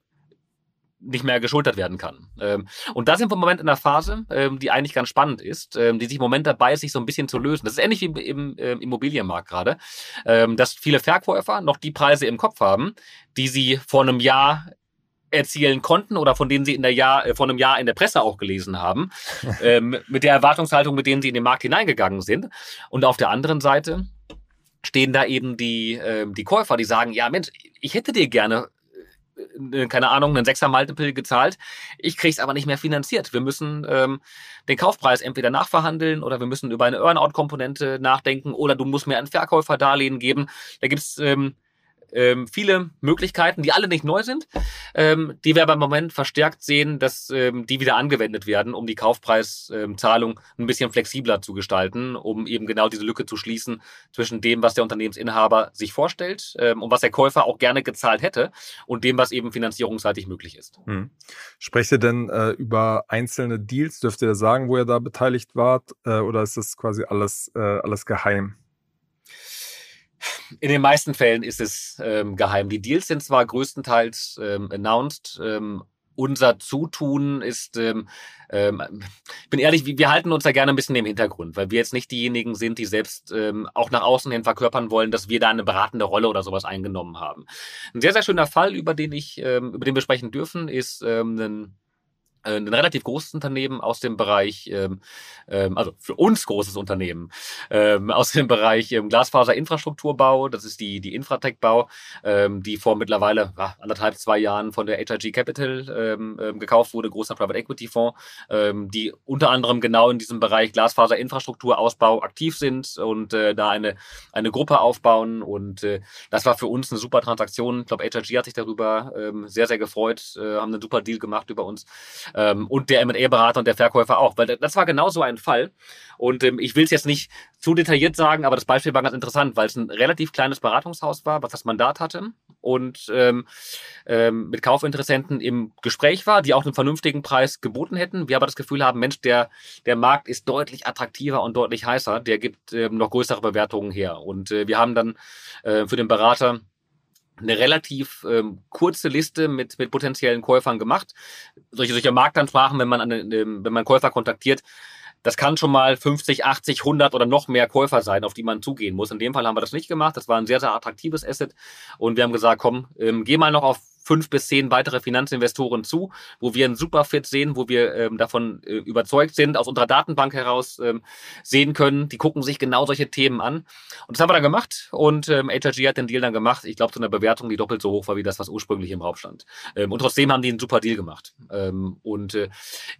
nicht mehr geschultert werden kann. Ähm, und da sind wir im Moment in einer Phase, ähm, die eigentlich ganz spannend ist, ähm, die sich im Moment dabei ist, sich so ein bisschen zu lösen. Das ist ähnlich wie im, im Immobilienmarkt gerade, dass viele Verkäufer noch die Preise im Kopf haben, die sie vor einem Jahr erzielen konnten oder von denen sie in der Jahr, äh, vor einem Jahr in der Presse auch gelesen haben, mit der Erwartungshaltung, mit denen sie in den Markt hineingegangen sind. Und auf der anderen Seite stehen da eben die, äh, die Käufer, die sagen, ja Mensch, ich hätte dir gerne äh, keine Ahnung, einen Sechser Multiple gezahlt. Ich krieg's aber nicht mehr finanziert. Wir müssen ähm, den Kaufpreis entweder nachverhandeln oder wir müssen über eine Earnout-Komponente nachdenken oder du musst mir ein Verkäuferdarlehen geben. Da gibt's ähm, ähm, viele Möglichkeiten, die alle nicht neu sind, ähm, die wir aber im Moment verstärkt sehen, dass ähm, die wieder angewendet werden, um die Kaufpreiszahlung ähm, ein bisschen flexibler zu gestalten, um eben genau diese Lücke zu schließen zwischen dem, was der Unternehmensinhaber sich vorstellt ähm, und was der Käufer auch gerne gezahlt hätte und dem, was eben finanzierungsseitig möglich ist. Hm. Sprecht ihr denn äh, über einzelne Deals? Dürft ihr sagen, wo ihr da beteiligt wart? Äh, oder ist das quasi alles, äh, alles geheim? In den meisten Fällen ist es ähm, geheim. Die Deals sind zwar größtenteils ähm, announced, ähm, unser Zutun ist, ähm, ähm, ich bin ehrlich, wir halten uns da gerne ein bisschen im Hintergrund, weil wir jetzt nicht diejenigen sind, die selbst ähm, auch nach außen hin verkörpern wollen, dass wir da eine beratende Rolle oder sowas eingenommen haben. Ein sehr, sehr schöner Fall, über den ich, ähm, über den wir sprechen dürfen, ist ähm, ein ein relativ großes Unternehmen aus dem Bereich, ähm, ähm, also für uns großes Unternehmen, ähm, aus dem Bereich ähm, Glasfaserinfrastrukturbau, das ist die, die Infratech-Bau, ähm, die vor mittlerweile ja, anderthalb, zwei Jahren von der HIG Capital ähm, ähm, gekauft wurde, großer Private Equity Fonds, ähm, die unter anderem genau in diesem Bereich Glasfaserinfrastrukturausbau aktiv sind und äh, da eine, eine Gruppe aufbauen. Und äh, das war für uns eine super Transaktion. Ich glaube, HIG hat sich darüber ähm, sehr, sehr gefreut, äh, haben einen super Deal gemacht über uns ähm, und der M&A-Berater und der Verkäufer auch, weil das war genau so ein Fall. Und ähm, ich will es jetzt nicht zu detailliert sagen, aber das Beispiel war ganz interessant, weil es ein relativ kleines Beratungshaus war, was das Mandat hatte und ähm, ähm, mit Kaufinteressenten im Gespräch war, die auch einen vernünftigen Preis geboten hätten. Wir aber das Gefühl haben, Mensch, der, der Markt ist deutlich attraktiver und deutlich heißer, der gibt ähm, noch größere Bewertungen her. Und äh, wir haben dann äh, für den Berater eine relativ ähm, kurze Liste mit, mit potenziellen Käufern gemacht. Solche, solche Marktansprachen, wenn man, an, ähm, wenn man Käufer kontaktiert, das kann schon mal 50, 80, 100 oder noch mehr Käufer sein, auf die man zugehen muss. In dem Fall haben wir das nicht gemacht. Das war ein sehr, sehr attraktives Asset. Und wir haben gesagt, komm, ähm, geh mal noch auf fünf bis zehn weitere Finanzinvestoren zu, wo wir einen Superfit sehen, wo wir ähm, davon äh, überzeugt sind, aus unserer Datenbank heraus ähm, sehen können. Die gucken sich genau solche Themen an. Und das haben wir dann gemacht und ähm, HRG hat den Deal dann gemacht. Ich glaube, zu einer Bewertung, die doppelt so hoch war wie das, was ursprünglich im Raum stand. Ähm, und trotzdem haben die einen super Deal gemacht. Ähm, und äh,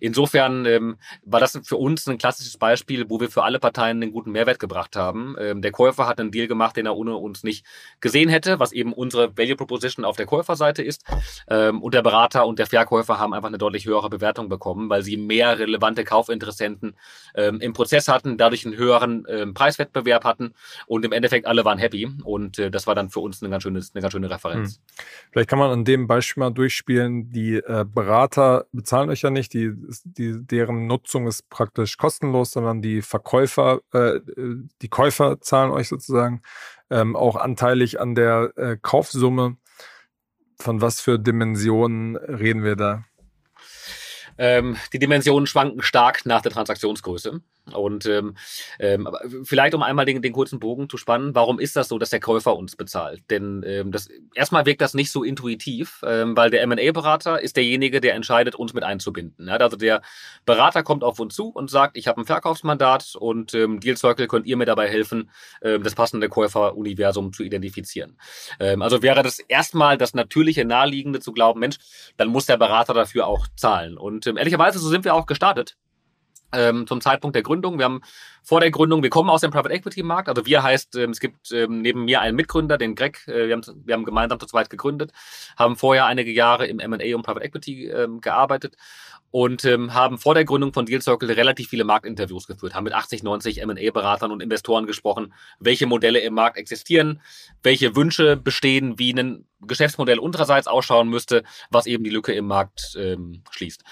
insofern ähm, war das für uns ein klassisches Beispiel, wo wir für alle Parteien einen guten Mehrwert gebracht haben. Ähm, der Käufer hat einen Deal gemacht, den er ohne uns nicht gesehen hätte, was eben unsere Value Proposition auf der Käuferseite ist ist. Ähm, und der Berater und der Verkäufer haben einfach eine deutlich höhere Bewertung bekommen, weil sie mehr relevante Kaufinteressenten ähm, im Prozess hatten, dadurch einen höheren ähm, Preiswettbewerb hatten und im Endeffekt alle waren happy. Und äh, das war dann für uns eine ganz, schönes, eine ganz schöne Referenz. Hm. Vielleicht kann man an dem Beispiel mal durchspielen, die äh, Berater bezahlen euch ja nicht, die, die, deren Nutzung ist praktisch kostenlos, sondern die Verkäufer, äh, die Käufer zahlen euch sozusagen ähm, auch anteilig an der äh, Kaufsumme. Von was für Dimensionen reden wir da? Ähm, die Dimensionen schwanken stark nach der Transaktionsgröße. Und ähm, ähm, vielleicht um einmal den, den kurzen Bogen zu spannen, warum ist das so, dass der Käufer uns bezahlt? Denn ähm, das, erstmal wirkt das nicht so intuitiv, ähm, weil der M&A-Berater ist derjenige, der entscheidet, uns mit einzubinden. Ja, also der Berater kommt auf uns zu und sagt, ich habe ein Verkaufsmandat und ähm, Deal Circle könnt ihr mir dabei helfen, ähm, das passende Käuferuniversum zu identifizieren. Ähm, also wäre das erstmal das natürliche, naheliegende zu glauben, Mensch, dann muss der Berater dafür auch zahlen. Und ähm, ehrlicherweise, so sind wir auch gestartet ähm, zum Zeitpunkt der Gründung. Wir haben vor der Gründung, wir kommen aus dem Private Equity Markt. Also wir heißt, ähm, es gibt ähm, neben mir einen Mitgründer, den Greg. Äh, wir, haben, wir haben gemeinsam zu zweit gegründet, haben vorher einige Jahre im M&A und Private Equity ähm, gearbeitet und ähm, haben vor der Gründung von Deal Circle relativ viele Marktinterviews geführt, haben mit 80, 90 M&A-Beratern und Investoren gesprochen, welche Modelle im Markt existieren, welche Wünsche bestehen, wie ein Geschäftsmodell unsererseits ausschauen müsste, was eben die Lücke im Markt ähm, schließt.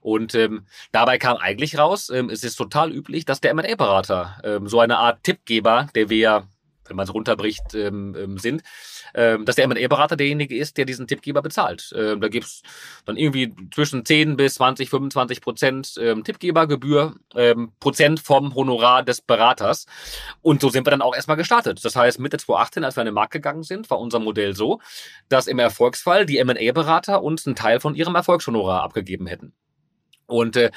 Und ähm, dabei kam eigentlich raus, ähm, es ist total üblich, dass der M&A-Berater ähm, so eine Art Tippgeber, der wir wenn man es runterbricht, ähm, ähm, sind, ähm, dass der M&A-Berater derjenige ist, der diesen Tippgeber bezahlt. Ähm, da gibt's dann irgendwie zwischen 10 bis 20, 25 Prozent ähm, Tippgebergebühr, ähm, Prozent vom Honorar des Beraters. Und so sind wir dann auch erstmal gestartet. Das heißt, Mitte 2018, als wir an den Markt gegangen sind, war unser Modell so, dass im Erfolgsfall die M&A-Berater uns einen Teil von ihrem Erfolgshonorar abgegeben hätten. Und äh,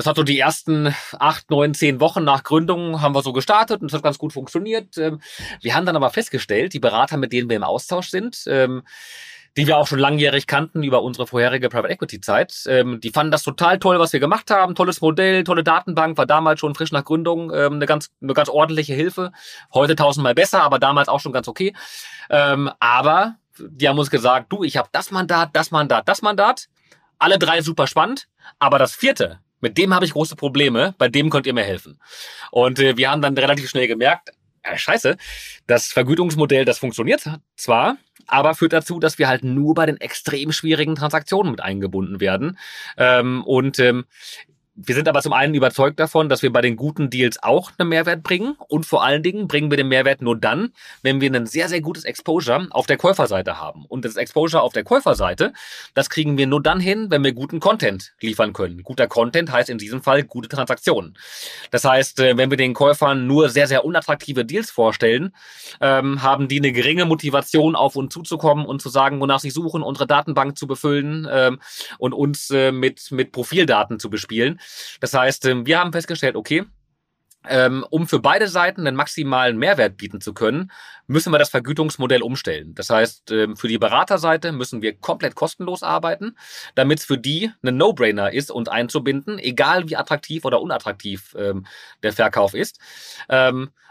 das hat so die ersten acht, neun, zehn Wochen nach Gründung haben wir so gestartet und es hat ganz gut funktioniert. Ähm, wir haben dann aber festgestellt, die Berater, mit denen wir im Austausch sind, ähm, die wir auch schon langjährig kannten über unsere vorherige Private Equity Zeit. Ähm, die fanden das total toll, was wir gemacht haben. Tolles Modell, tolle Datenbank, war damals schon frisch nach Gründung eine ganz, eine ganz ordentliche Hilfe. Heute tausendmal besser, aber damals auch schon ganz okay. Aber die haben uns gesagt, du, ich habe das Mandat, das Mandat, das Mandat. Alle drei super spannend, aber das vierte, mit dem habe ich große Probleme, bei dem könnt ihr mir helfen. Und äh, wir haben dann relativ schnell gemerkt, äh, scheiße, das Vergütungsmodell, das funktioniert zwar, aber führt dazu, dass wir halt nur bei den extrem schwierigen Transaktionen mit eingebunden werden. Ähm, und ähm, wir sind aber zum einen überzeugt davon, dass wir bei den guten Deals auch einen Mehrwert bringen und vor allen Dingen bringen wir den Mehrwert nur dann, wenn wir ein sehr, sehr gutes Exposure auf der Käuferseite haben. Und das Exposure auf der Käuferseite, das kriegen wir nur dann hin, wenn wir guten Content liefern können. Guter Content heißt in diesem Fall gute Transaktionen. Das heißt, äh, wenn wir den Käufern nur sehr, sehr unattraktive Deals vorstellen, ähm, haben die eine geringe Motivation, auf uns zuzukommen und zu sagen, wonach sie suchen, unsere Datenbank zu befüllen ähm, und uns äh, mit, mit Profildaten zu bespielen. Das heißt, ähm, wir haben festgestellt, okay, ähm, um für beide Seiten einen maximalen Mehrwert bieten zu können, müssen wir das Vergütungsmodell umstellen. Das heißt, ähm, für die Beraterseite müssen wir komplett kostenlos arbeiten, damit es für die ein No-Brainer ist, uns einzubinden, egal wie attraktiv oder unattraktiv der Verkauf ist.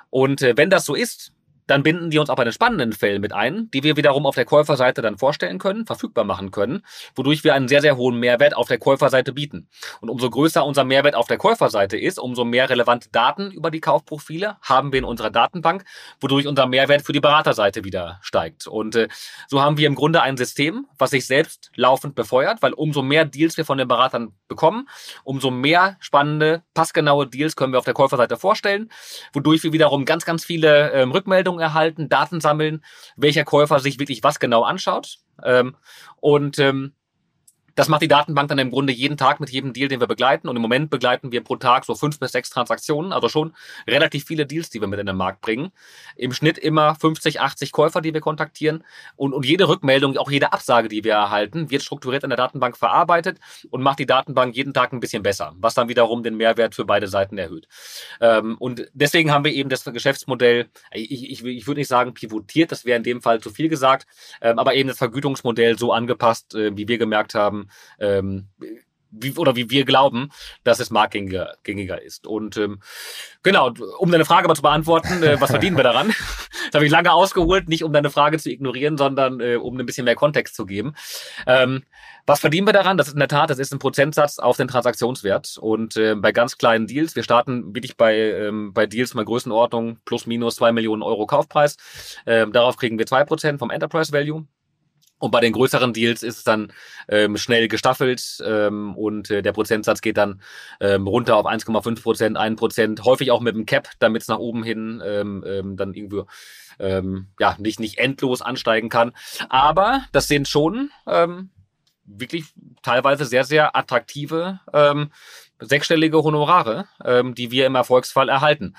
und äh, wenn das so ist, dann binden die uns auch bei den spannenden Fällen mit ein, die wir wiederum auf der Käuferseite dann vorstellen können, verfügbar machen können, wodurch wir einen sehr, sehr hohen Mehrwert auf der Käuferseite bieten. Und umso größer unser Mehrwert auf der Käuferseite ist, umso mehr relevante Daten über die Kaufprofile haben wir in unserer Datenbank, wodurch unser Mehrwert für die Beraterseite wieder steigt. Und äh, so haben wir im Grunde ein System, was sich selbst laufend befeuert, weil umso mehr Deals wir von den Beratern bekommen, umso mehr spannende, passgenaue Deals können wir auf der Käuferseite vorstellen, wodurch wir wiederum ganz, ganz viele ähm, Rückmeldungen Empfehlungen erhalten, Daten sammeln, welcher Käufer sich wirklich was genau anschaut. Ähm, und ähm, das macht die Datenbank dann im Grunde jeden Tag mit jedem Deal, den wir begleiten. Und im Moment begleiten wir pro Tag so fünf bis sechs Transaktionen, also schon relativ viele Deals, die wir mit in den Markt bringen. Im Schnitt immer 50, 80 Käufer, die wir kontaktieren. Und, und jede Rückmeldung, auch jede Absage, die wir erhalten, wird strukturiert in der Datenbank verarbeitet und macht die Datenbank jeden Tag ein bisschen besser, was dann wiederum den Mehrwert für beide Seiten erhöht. Ähm, und deswegen haben wir eben das Geschäftsmodell, ich, ich, ich würde nicht sagen pivotiert, das wäre in dem Fall zu viel gesagt, ähm, aber eben das Vergütungsmodell so angepasst, äh, wie wir gemerkt haben, ähm, wie, oder wie wir glauben, dass es marktgängiger gängiger ist. Und ähm, genau, um deine Frage mal zu beantworten, äh, was verdienen wir daran? das habe ich lange ausgeholt, nicht um deine Frage zu ignorieren, sondern äh, um ein bisschen mehr Kontext zu geben. Ähm, was verdienen wir daran? Das ist in der Tat, das ist ein Prozentsatz auf den Transaktionswert. Und äh, bei ganz kleinen Deals, wir starten wirklich bei, ähm, bei Deals mal Größenordnung plus minus zwei Millionen Euro Kaufpreis. Ähm, darauf kriegen wir zwei Prozent vom Enterprise Value. Und bei den größeren Deals ist es dann ähm, schnell gestaffelt ähm, und äh, der Prozentsatz geht dann ähm, runter auf 1,5 Prozent, 1 Prozent, häufig auch mit dem Cap, damit es nach oben hin ähm, ähm, dann irgendwie ähm, ja nicht nicht endlos ansteigen kann. Aber das sind schon ähm, wirklich teilweise sehr sehr attraktive ähm, sechsstellige Honorare, ähm, die wir im Erfolgsfall erhalten.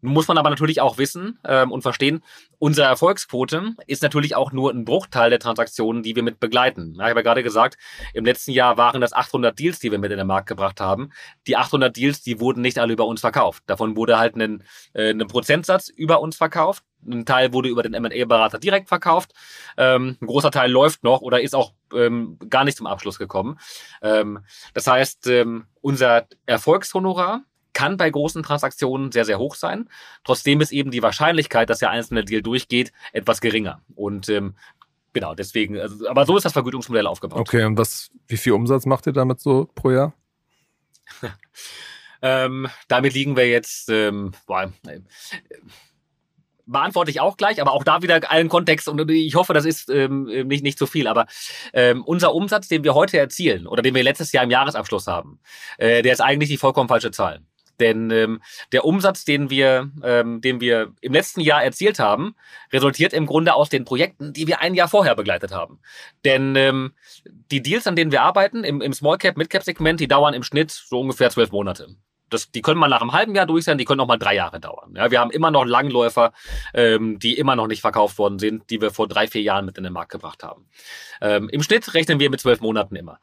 Muss man aber natürlich auch wissen ähm, und verstehen, unsere Erfolgsquote ist natürlich auch nur ein Bruchteil der Transaktionen, die wir mit begleiten. Ja, ich habe ja gerade gesagt, im letzten Jahr waren das 800 Deals, die wir mit in den Markt gebracht haben. Die 800 Deals, die wurden nicht alle über uns verkauft. Davon wurde halt ein, äh, ein Prozentsatz über uns verkauft. Ein Teil wurde über den M&A-Berater direkt verkauft. Ähm, ein großer Teil läuft noch oder ist auch ähm, gar nicht zum Abschluss gekommen. Ähm, das heißt, ähm, unser Erfolgshonorar kann bei großen Transaktionen sehr, sehr hoch sein. Trotzdem ist eben die Wahrscheinlichkeit, dass der einzelne Deal durchgeht, etwas geringer. Und ähm, genau, deswegen, also, aber so ist das Vergütungsmodell aufgebaut. Okay, und was, wie viel Umsatz macht ihr damit so pro Jahr? ähm, damit liegen wir jetzt, ähm, boah, äh, beantworte ich auch gleich, aber auch da wieder allen Kontext und ich hoffe, das ist ähm, nicht, nicht zu viel. Aber ähm, unser Umsatz, den wir heute erzielen oder den wir letztes Jahr im Jahresabschluss haben, äh, der ist eigentlich die vollkommen falsche Zahl. Denn ähm, der Umsatz, den wir, ähm, den wir im letzten Jahr erzielt haben, resultiert im Grunde aus den Projekten, die wir ein Jahr vorher begleitet haben. Denn ähm, die Deals, an denen wir arbeiten, im, im Small Cap, Mid Cap Segment, die dauern im Schnitt so ungefähr zwölf Monate das, die können mal nach einem halben Jahr durch sein, die können auch mal drei Jahre dauern. Ja, wir haben immer noch Langläufer, ähm, die immer noch nicht verkauft worden sind, die wir vor drei, vier Jahren mit in den Markt gebracht haben. Ähm, Im Schnitt rechnen wir mit zwölf Monaten immer.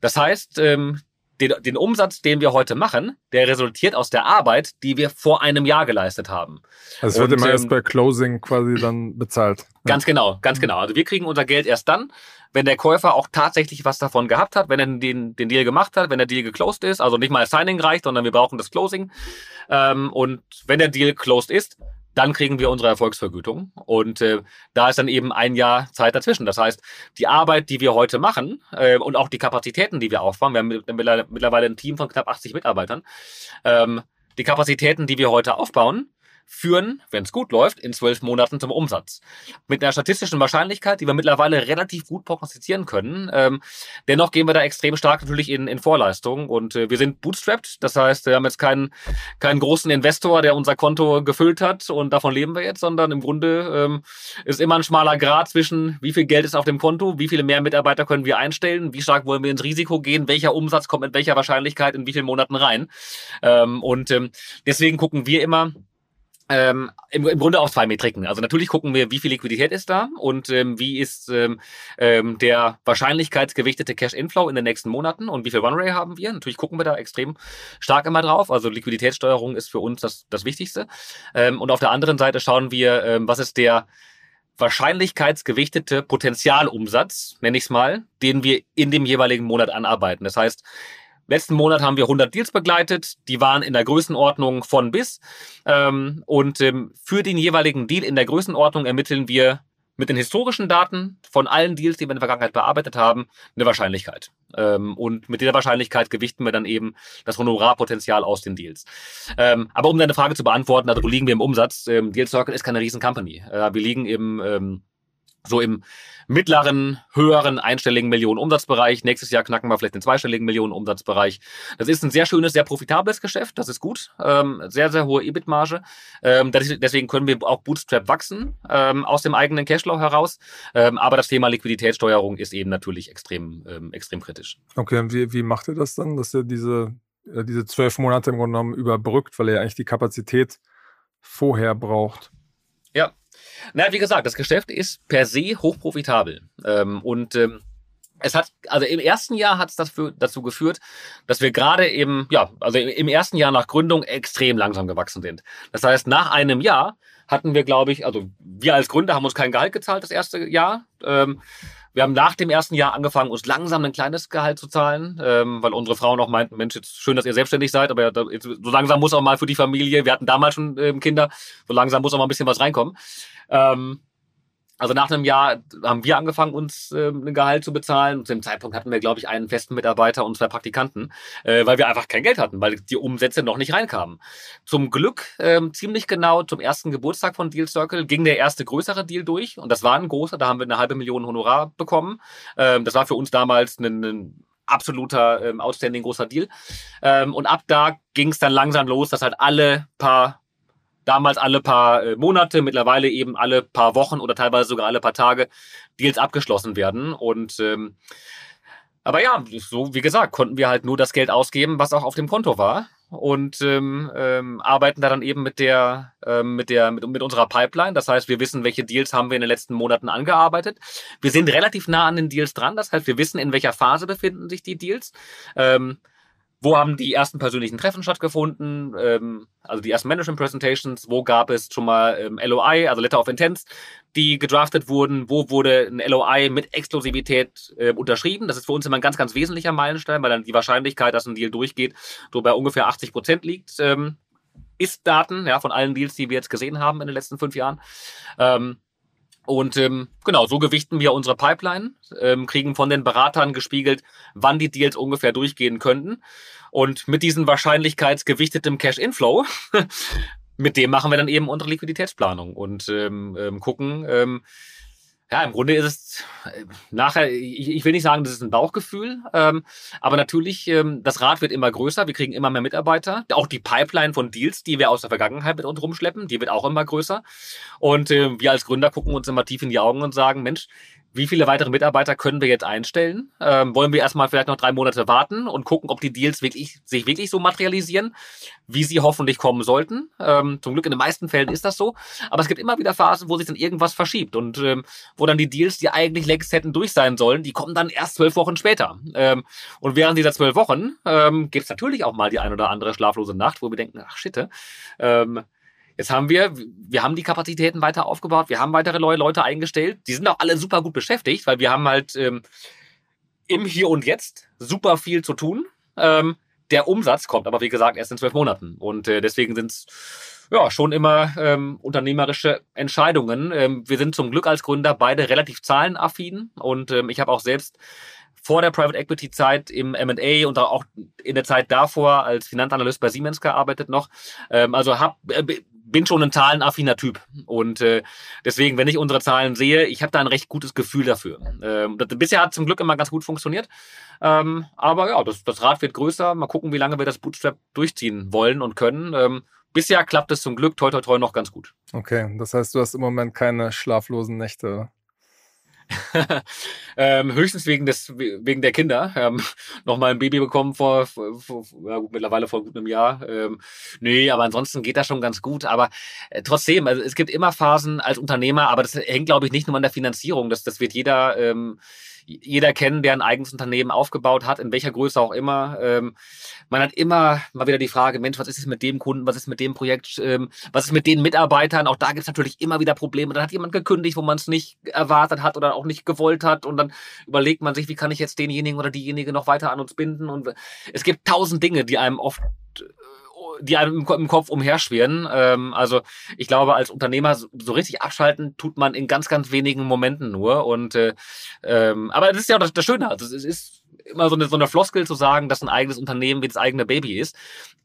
Das heißt, ähm, den, den Umsatz, den wir heute machen, der resultiert aus der Arbeit, die wir vor einem Jahr geleistet haben. Also es wird immer ähm, erst bei Closing quasi dann bezahlt. Ganz genau, ganz genau. Also wir kriegen unser Geld erst dann, wenn der Käufer auch tatsächlich was davon gehabt hat, wenn er den, den Deal gemacht hat, wenn der Deal geclosed ist, also nicht mal das Signing reicht, sondern wir brauchen das Closing. Ähm, und wenn der Deal closed ist, dann kriegen wir unsere Erfolgsvergütung. Und äh, da ist dann eben ein Jahr Zeit dazwischen. Das heißt, die Arbeit, die wir heute machen äh, und auch die Kapazitäten, die wir aufbauen, wir haben mittlerweile ein Team von knapp 80 Mitarbeitern, ähm, die Kapazitäten, die wir heute aufbauen, führen, wenn es gut läuft, in zwölf Monaten zum Umsatz. Mit einer statistischen Wahrscheinlichkeit, die wir mittlerweile relativ gut prognostizieren können. Ähm, dennoch gehen wir da extrem stark natürlich in, in Vorleistung und äh, wir sind bootstrapped. Das heißt, wir haben jetzt keinen, keinen großen Investor, der unser Konto gefüllt hat und davon leben wir jetzt, sondern im Grunde ähm, ist immer ein schmaler Grad zwischen, wie viel Geld ist auf dem Konto, wie viele mehr Mitarbeiter können wir einstellen, wie stark wollen wir ins Risiko gehen, welcher Umsatz kommt mit welcher Wahrscheinlichkeit in wie vielen Monaten rein. Ähm, und ähm, deswegen gucken wir immer, ähm, im, im Grunde auf zwei Metriken. Also natürlich gucken wir, wie viel Liquidität ist da und ähm, wie ist ähm, ähm, der wahrscheinlichkeitsgewichtete Cash-Inflow in den nächsten Monaten und wie viel One-Ray haben wir. Natürlich gucken wir da extrem stark immer drauf. Also Liquiditätssteuerung ist für uns das, das Wichtigste. Ähm, und auf der anderen Seite schauen wir, ähm, was ist der wahrscheinlichkeitsgewichtete Potenzialumsatz, nenne ich es mal, den wir in dem jeweiligen Monat anarbeiten. Das heißt, Letzten Monat haben wir 100 Deals begleitet. Die waren in der Größenordnung von bis. Ähm, und ähm, für den jeweiligen Deal in der Größenordnung ermitteln wir mit den historischen Daten von allen Deals, die wir in der Vergangenheit bearbeitet haben, eine Wahrscheinlichkeit. Ähm, und mit dieser Wahrscheinlichkeit gewichten wir dann eben das Honorarpotenzial aus den Deals. Ähm, aber um deine Frage zu beantworten, also liegen wir im Umsatz? Ähm, Deal Circle ist keine riesen Company. Äh, wir liegen im ähm, so im mittleren, höheren einstelligen Millionen Umsatzbereich. Nächstes Jahr knacken wir vielleicht den zweistelligen Millionen Umsatzbereich. Das ist ein sehr schönes, sehr profitables Geschäft. Das ist gut. Ähm, sehr, sehr hohe EBIT-Marge. Ähm, deswegen können wir auch Bootstrap wachsen ähm, aus dem eigenen Cashflow heraus. Ähm, aber das Thema Liquiditätssteuerung ist eben natürlich extrem, ähm, extrem kritisch. Okay, und wie, wie macht ihr das dann, dass ihr diese, äh, diese zwölf Monate im Grunde genommen überbrückt, weil ihr eigentlich die Kapazität vorher braucht? Ja, na, wie gesagt, das Geschäft ist per se hochprofitabel. Ähm, und ähm, es hat, also im ersten Jahr hat es dafür, dazu geführt, dass wir gerade eben, ja, also im ersten Jahr nach Gründung extrem langsam gewachsen sind. Das heißt, nach einem Jahr hatten wir, glaube ich, also wir als Gründer haben uns kein Gehalt gezahlt das erste Jahr. Ähm, wir haben nach dem ersten Jahr angefangen, uns langsam ein kleines Gehalt zu zahlen, ähm, weil unsere Frauen auch meinten, Mensch, jetzt schön, dass ihr selbstständig seid, aber jetzt, so langsam muss auch mal für die Familie, wir hatten damals schon ähm, Kinder, so langsam muss auch mal ein bisschen was reinkommen. Ähm, also nach einem Jahr haben wir angefangen, uns äh, ein Gehalt zu bezahlen. Zu dem Zeitpunkt hatten wir, glaube ich, einen festen Mitarbeiter und zwei Praktikanten, äh, weil wir einfach kein Geld hatten, weil die Umsätze noch nicht reinkamen. Zum Glück äh, ziemlich genau zum ersten Geburtstag von Deal Circle ging der erste größere Deal durch. Und das war ein großer, da haben wir eine halbe Million Honorar bekommen. Ähm, das war für uns damals ein, ein absoluter ähm, outstanding großer Deal. Ähm, und ab da ging es dann langsam los, dass halt alle paar damals alle paar äh, Monate, mittlerweile eben alle paar Wochen oder teilweise sogar alle paar Tage Deals abgeschlossen werden. Und ähm, aber ja, so wie gesagt, konnten wir halt nur das Geld ausgeben, was auch auf dem Konto war. Und ähm, ähm, arbeiten da dann eben mit der, ähm, mit der, mit, mit unserer Pipeline. Das heißt, wir wissen, welche Deals haben wir in den letzten Monaten angearbeitet. Wir sind relativ nah an den Deals dran. Das heißt, wir wissen, in welcher Phase befinden sich die Deals. Ähm, wo haben die ersten persönlichen Treffen stattgefunden, ähm, also die ersten Management Presentations, wo gab es schon mal ähm, LOI, also Letter of Intents, die gedraftet wurden, wo wurde ein LOI mit Exklusivität äh, unterschrieben. Das ist für uns immer ein ganz, ganz wesentlicher Meilenstein, weil dann die Wahrscheinlichkeit, dass ein Deal durchgeht, so bei ungefähr 80 Prozent liegt. Ähm, Ist-Daten, ja, von allen Deals, die wir jetzt gesehen haben in den letzten fünf Jahren. Ähm, und ähm, genau, so gewichten wir unsere Pipeline, ähm, kriegen von den Beratern gespiegelt, wann die Deals ungefähr durchgehen könnten. Und mit diesem wahrscheinlichkeitsgewichtetem Cash-Inflow, mit dem machen wir dann eben unsere Liquiditätsplanung und ähm, ähm, gucken, ähm, ja, im Grunde ist es äh, nachher, ich, will nicht sagen, das ist ein Bauchgefühl, ähm, aber natürlich, ähm, das Rad wird immer größer, wir kriegen immer mehr Mitarbeiter. Auch die Pipeline von Deals, die wir aus der Vergangenheit mit uns rumschleppen, die wird auch immer größer. Und äh, wir als Gründer gucken uns immer tief in die Augen und sagen, Mensch, wie viele weitere Mitarbeiter können wir jetzt einstellen? Ähm, wollen wir erstmal vielleicht noch drei Monate warten und gucken, ob die Deals wirklich, sich wirklich so materialisieren, wie sie hoffentlich kommen sollten? Ähm, zum Glück in den meisten Fällen ist das so. Aber es gibt immer wieder Phasen, wo sich dann irgendwas verschiebt und ähm, wo dann die Deals, die eigentlich längst hätten durch sein sollen, die kommen dann erst zwölf Wochen später. Ähm, und während dieser zwölf Wochen ähm, gibt es natürlich auch mal die ein oder andere schlaflose Nacht, wo wir denken, ach shit, ähm, Jetzt haben wir, wir haben die Kapazitäten weiter aufgebaut, wir haben weitere Leute eingestellt. Die sind auch alle super gut beschäftigt, weil wir haben halt ähm, im Hier und Jetzt super viel zu tun. Ähm, der Umsatz kommt aber, wie gesagt, erst in zwölf Monaten. Und äh, deswegen sind es ja schon immer ähm, unternehmerische Entscheidungen. Ähm, wir sind zum Glück als Gründer beide relativ zahlenaffin und ähm, ich habe auch selbst vor der Private Equity Zeit im M&A und auch in der Zeit davor als Finanzanalyst bei Siemens gearbeitet noch. Ähm, also hab, äh, bin schon ein zahlenaffiner Typ. Und äh, deswegen, wenn ich unsere Zahlen sehe, ich habe da ein recht gutes Gefühl dafür. Ähm, das, bisher hat zum Glück immer ganz gut funktioniert. Ähm, aber ja, das, das Rad wird größer. Mal gucken, wie lange wir das Bootstrap durchziehen wollen und können. Ähm, bisher klappt es zum Glück toi toi toi noch ganz gut. Okay, das heißt, du hast im Moment keine schlaflosen Nächte. ähm, höchstens wegen des wegen der Kinder. Ähm, Nochmal ein Baby bekommen vor, vor, vor ja, gut, mittlerweile vor gut einem Jahr. Ähm, nee, aber ansonsten geht das schon ganz gut. Aber äh, trotzdem, also es gibt immer Phasen als Unternehmer, aber das hängt, glaube ich, nicht nur an der Finanzierung. Das, das wird jeder ähm, jeder kennen, der ein eigenes Unternehmen aufgebaut hat, in welcher Größe auch immer. Ähm, man hat immer mal wieder die Frage, Mensch, was ist es mit dem Kunden, was ist mit dem Projekt, ähm, was ist mit den Mitarbeitern? Auch da gibt es natürlich immer wieder Probleme. Dann hat jemand gekündigt, wo man es nicht erwartet hat oder auch nicht gewollt hat. Und dann überlegt man sich, wie kann ich jetzt denjenigen oder diejenige noch weiter an uns binden? Und es gibt tausend Dinge, die einem oft die einem im Kopf umherschwirren. Ähm, also ich glaube, als Unternehmer so, richtig abschalten tut man in ganz, ganz wenigen Momenten nur. Und äh, ähm, aber das ist ja auch das, das Schöne. Also es ist immer so eine, so eine Floskel zu sagen, dass ein eigenes Unternehmen wie das eigene Baby ist.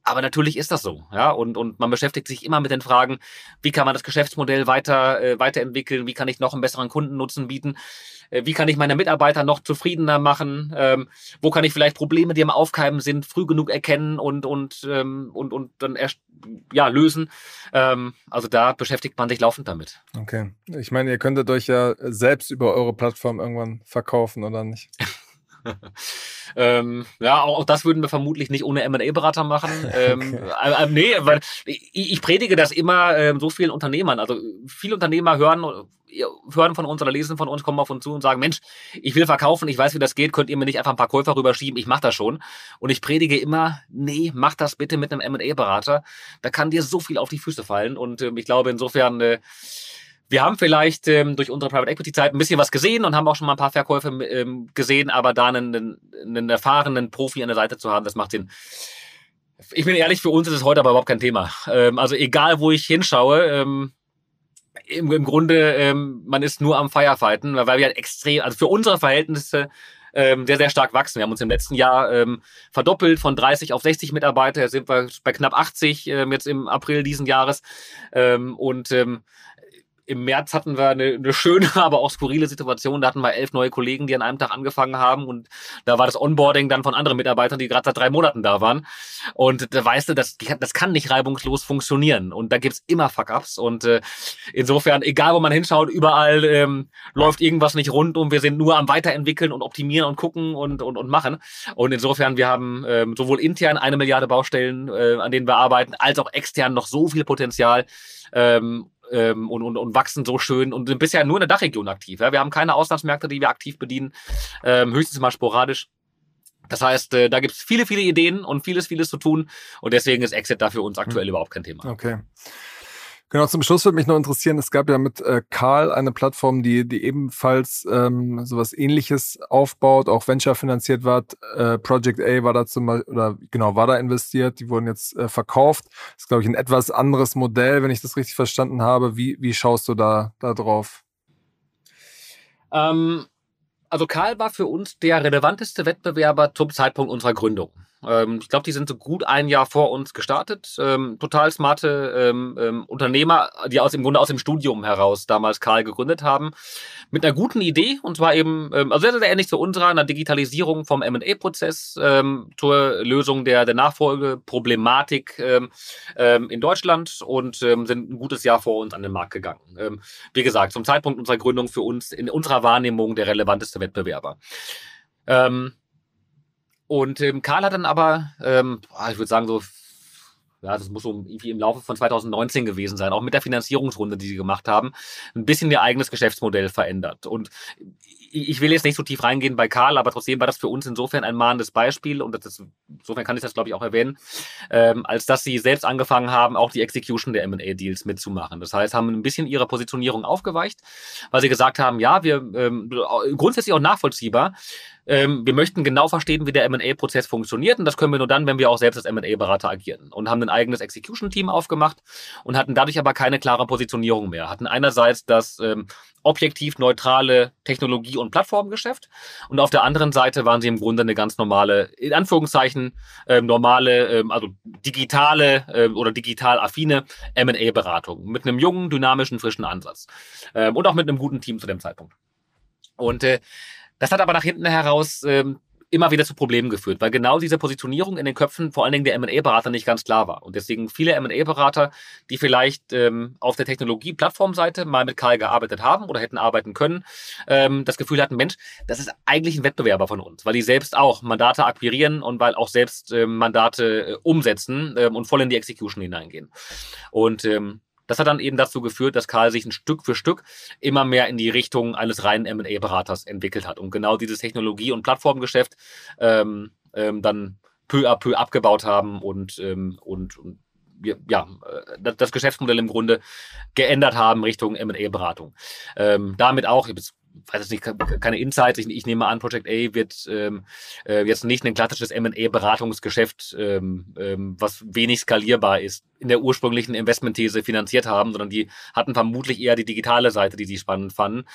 Aber natürlich ist das so, ja. Und, und man beschäftigt sich immer mit den Fragen, wie kann man das Geschäftsmodell weiter, äh, weiterentwickeln, wie kann ich noch einen besseren Kundennutzen bieten. Äh, wie kann ich meine Mitarbeiter noch zufriedener machen, ähm, wo kann ich vielleicht Probleme, die am Aufkeimen sind, früh genug erkennen und, und, ähm, und, und dann erst ja, lösen. Ähm, also da beschäftigt man sich laufend damit. Okay. Ich meine, ihr könntet euch ja selbst über eure Plattform irgendwann verkaufen, oder nicht? ähm, ja, auch, auch, das würden wir vermutlich nicht ohne M&A-Berater machen. Ähm, okay. äh, äh, nee, weil ich, ich, predige das immer äh, so vielen Unternehmern. Also viele Unternehmer hören, hören von uns oder lesen von uns, kommen auf uns zu und sagen, Mensch, ich will verkaufen, ich weiß, wie das geht, könnt ihr mir nicht einfach ein paar Käufer rüberschieben, ich mache das schon. Und ich predige immer, nee, mach das bitte mit einem M&A-Berater. Da kann dir so viel auf die Füße fallen. Und ähm, ich glaube, insofern... Äh, wir haben vielleicht ähm, durch unsere Private Equity Zeit ein bisschen was gesehen und haben auch schon mal ein paar Verkäufe ähm, gesehen, aber da einen, einen erfahrenen Profi an der Seite zu haben, das macht Sinn. Ich bin ehrlich, für uns ist es heute aber überhaupt kein Thema. Ähm, also egal, wo ich hinschaue, ähm, im, im Grunde, ähm, man ist nur am Firefighten, weil wir halt extrem, also für unsere Verhältnisse ähm, sehr, sehr stark wachsen. Wir haben uns im letzten Jahr ähm, verdoppelt von 30 auf 60 Mitarbeiter. Jetzt sind wir bei knapp 80 ähm, jetzt im April diesen Jahres. Ähm, und im März hatten wir eine, eine schöne, aber auch skurrile Situation. Da hatten wir elf neue Kollegen, die an einem Tag angefangen haben und da war das Onboarding dann von anderen Mitarbeitern, die gerade seit drei Monaten da waren. Und da weißt du, das, das kann nicht reibungslos funktionieren und da gibt's immer Fuck-ups und äh, insofern, egal wo man hinschaut, überall ähm, läuft irgendwas nicht rund und wir sind nur am Weiterentwickeln und optimieren und gucken und, und, und machen. Und insofern, wir haben ähm, sowohl intern eine Milliarde Baustellen, äh, an denen wir arbeiten, als auch extern noch so viel Potenzial. Ähm, ähm, und, und, und wachsen so schön und sind bisher nur in der Dachregion aktiv. Ja? Wir haben keine Auslandsmärkte, die wir aktiv bedienen, ähm, höchstens mal sporadisch. Das heißt, äh, da gibt es viele, viele Ideen und vieles, vieles zu tun. Und deswegen ist Exit da für uns aktuell mhm. überhaupt kein Thema. Okay. Genau, zum Schluss würde mich noch interessieren, es gab ja mit äh, Karl eine Plattform, die, die ebenfalls ähm, sowas ähnliches aufbaut, auch Venture finanziert war. Äh, Project A war da zum oder genau, war da investiert, die wurden jetzt äh, verkauft. Das ist, glaube ich, ein etwas anderes Modell, wenn ich das richtig verstanden habe. Wie, wie schaust du da, da drauf? Ähm, also Karl war für uns der relevanteste Wettbewerber zum Zeitpunkt unserer Gründung. Ähm, ich glaube, die sind so gut ein Jahr vor uns gestartet. Ähm, total smarte ähm, ähm, Unternehmer, die aus im Grunde aus dem Studium heraus damals Karl gegründet haben, mit einer guten Idee und zwar eben, ähm, also sehr, sehr ähnlich zu unserer, einer Digitalisierung vom M&A-Prozess zur Lösung der, der Nachfolgeproblematik in Deutschland und sind ein gutes Jahr vor uns an den Markt gegangen. wie gesagt, zum Zeitpunkt unserer Gründung für uns in unserer Wahrnehmung der relevanteste Wettbewerber. Ähm, und ähm, Karl hat dann aber, ähm, ich würde sagen, so, ja, das muss so irgendwie im Laufe von 2019 gewesen sein, auch mit der Finanzierungsrunde, die sie gemacht haben, ein bisschen ihr eigenes Geschäftsmodell verändert. Und ich will jetzt nicht so tief reingehen bei Karl, aber trotzdem war das für uns insofern ein mahnendes Beispiel und das, insofern kann ich das, glaube ich, auch erwähnen, ähm, als dass sie selbst angefangen haben, auch die Execution der M&A-Deals mitzumachen. Das heißt, haben ein bisschen ihre Positionierung aufgeweicht, weil sie gesagt haben, ja, wir ähm, grundsätzlich auch nachvollziehbar, ähm, wir möchten genau verstehen, wie der M&A-Prozess funktioniert. Und das können wir nur dann, wenn wir auch selbst als M&A-Berater agieren. Und haben ein eigenes Execution-Team aufgemacht und hatten dadurch aber keine klare Positionierung mehr. Hatten einerseits das ähm, objektiv neutrale Technologie- und Plattformgeschäft. Und auf der anderen Seite waren sie im Grunde eine ganz normale, in Anführungszeichen, äh, normale, äh, also digitale äh, oder digital affine M&A-Beratung mit einem jungen, dynamischen, frischen Ansatz. Ähm, und auch mit einem guten Team zu dem Zeitpunkt. Und äh, das hat aber nach hinten heraus ähm, immer wieder zu Problemen geführt, weil genau diese Positionierung in den Köpfen vor allen Dingen der M&A-Berater nicht ganz klar war. Und deswegen viele M&A-Berater, die vielleicht ähm, auf der Technologie-Plattformseite mal mit Karl gearbeitet haben oder hätten arbeiten können, ähm, das Gefühl hatten, Mensch, das ist eigentlich ein Wettbewerber von uns, weil die selbst auch Mandate akquirieren und weil auch selbst ähm, Mandate äh, umsetzen ähm, und voll in die Execution hineingehen. Und ähm, das hat dann eben dazu geführt, dass Karl sich ein Stück für Stück immer mehr in die Richtung eines reinen M&A-Beraters entwickelt hat und genau dieses Technologie- und Plattformgeschäft ähm, ähm, dann peu à peu abgebaut haben und, ähm, und, und ja, äh, das Geschäftsmodell im Grunde geändert haben Richtung M&A-Beratung. Ähm, damit auch, ich habe jetzt weiß nicht, keine Insights. Ich, ich, nehme an, Project A wird ähm, äh, jetzt nicht ein klassisches M&A-Beratungsgeschäft, ähm, ähm, was wenig skalierbar ist, in der ursprünglichen Investmentthese finanziert haben, sondern die hatten vermutlich eher die digitale Seite, die sie spannend fanden.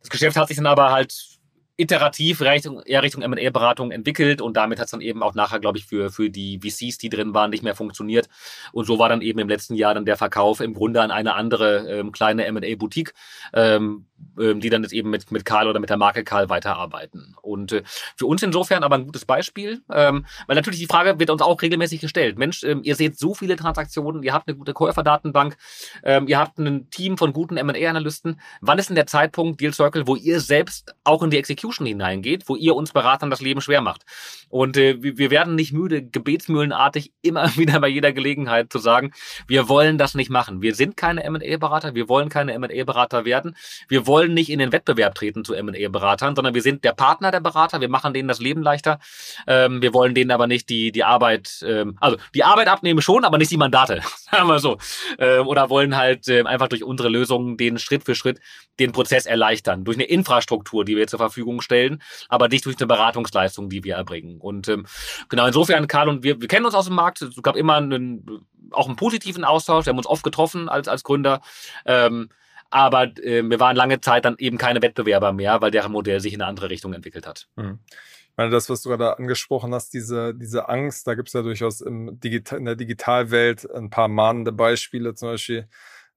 Das Geschäft hat sich dann aber halt iterativ Richtung, eher Richtung M&A-Beratung entwickelt und damit hat es dann eben auch nachher, glaube ich, für, für die VCs, die drin waren, nicht mehr funktioniert. Und so war dann eben im letzten Jahr dann der Verkauf im Grunde an eine andere ähm, kleine M&A-Boutique, ähm, die dann jetzt eben mit, mit Karl oder mit der Marke Karl weiterarbeiten. Und äh, für uns insofern aber ein gutes Beispiel, ähm, weil natürlich die Frage wird uns auch regelmäßig gestellt. Mensch, ähm, ihr seht so viele Transaktionen, ihr habt eine gute Käuferdatenbank, ähm, ihr habt ein Team von guten M&A-Analysten. Wann ist denn der Zeitpunkt, Deal Circle, wo ihr selbst auch in die Execution Execution hineingeht, wo ihr uns Beratern das Leben schwer macht. Und äh, wir werden nicht müde, gebetsmühlenartig immer wieder bei jeder Gelegenheit zu sagen, wir wollen das nicht machen. Wir sind keine M&A-Berater, wir wollen keine M&A-Berater werden. Wir wollen nicht in den Wettbewerb treten zu M&A-Beratern, sondern wir sind der Partner der Berater, wir machen denen das Leben leichter. Ähm, wir wollen denen aber nicht die, die Arbeit, ähm, also die Arbeit abnehmen schon, aber nicht die Mandate, sagen wir so. Ähm, oder wollen halt äh, einfach durch unsere Lösungen den Schritt für Schritt den Prozess erleichtern. Durch eine Infrastruktur, die wir zur Verfügung Verfügung stellen, aber nicht durch eine Beratungsleistung, die wir erbringen. Und ähm, genau, insofern, Karl und wir, wir kennen uns aus dem Markt. Es gab immer einen, auch einen positiven Austausch. Wir haben uns oft getroffen als, als Gründer. Ähm, aber äh, wir waren lange Zeit dann eben keine Wettbewerber mehr, weil deren Modell sich in eine andere Richtung entwickelt hat. Mhm. Ich meine, das, was du gerade angesprochen hast, diese, diese Angst, da gibt es ja durchaus im Digital, in der Digitalwelt ein paar mahnende Beispiele, zum Beispiel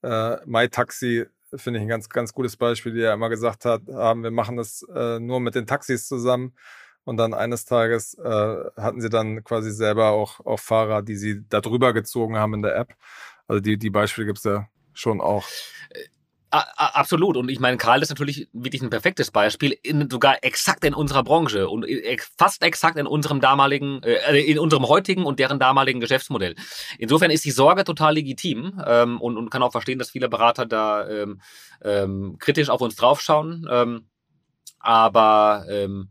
äh, MyTaxi finde ich ein ganz, ganz gutes Beispiel, die ja immer gesagt hat, haben, wir machen das äh, nur mit den Taxis zusammen. Und dann eines Tages äh, hatten sie dann quasi selber auch, auch Fahrer, die sie da drüber gezogen haben in der App. Also die, die Beispiele gibt es ja schon auch. Äh, Absolut. Und ich meine, Karl ist natürlich wirklich ein perfektes Beispiel, in, sogar exakt in unserer Branche und fast exakt in unserem damaligen, äh, in unserem heutigen und deren damaligen Geschäftsmodell. Insofern ist die Sorge total legitim ähm, und, und kann auch verstehen, dass viele Berater da ähm, ähm, kritisch auf uns draufschauen. Ähm, aber ähm,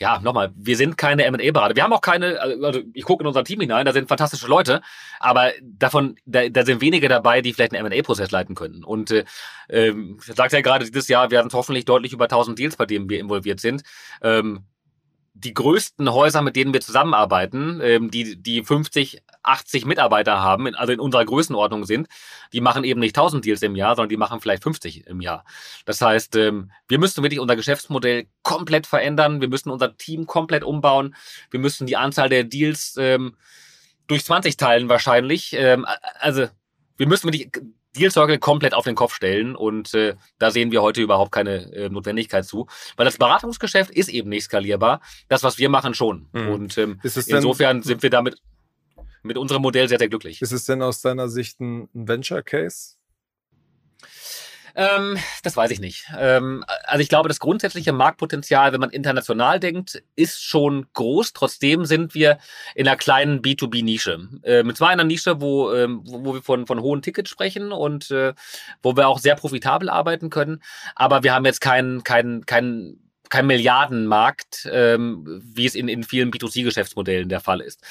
ja, nochmal, wir sind keine M&A-Berater. Wir haben auch keine, also ich gucke in unser Team hinein, da sind fantastische Leute, aber davon, da, da sind wenige dabei, die vielleicht einen M&A-Prozess leiten können. Und äh, ähm, sagt ja gerade dieses Jahr werden hoffentlich deutlich über 1000 Deals, bei denen wir involviert sind. Ähm, die größten Häuser, mit denen wir zusammenarbeiten, ähm, die, die 50, 80 Mitarbeiter haben, also in unserer Größenordnung sind, die machen eben nicht 1000 Deals im Jahr, sondern die machen vielleicht 50 im Jahr. Das heißt, ähm, wir müssen wirklich unser Geschäftsmodell komplett verändern, wir müssen unser Team komplett umbauen, wir müssen die Anzahl der Deals ähm, durch 20 teilen wahrscheinlich. Ähm, also wir müssen wirklich Deal Circle komplett auf den Kopf stellen und äh, da sehen wir heute überhaupt keine äh, Notwendigkeit zu, weil das Beratungsgeschäft ist eben nicht skalierbar. Das, was wir machen, schon. Mhm. Und ähm, insofern sind wir damit mit unserem Modell sehr, sehr glücklich. Ist es denn aus deiner Sicht ein Venture Case? Ähm, das weiß ich nicht. Ähm, also ich glaube, das grundsätzliche Marktpotenzial, wenn man international denkt, ist schon groß. Trotzdem sind wir in einer kleinen B2B-Nische. Äh, mit zwar einer Nische, wo, ähm, wo, wo wir von, von hohen Tickets sprechen und äh, wo wir auch sehr profitabel arbeiten können. Aber wir haben jetzt keinen keinen keinen kein Milliardenmarkt, ähm, wie es in, in vielen B2C-Geschäftsmodellen der Fall ist.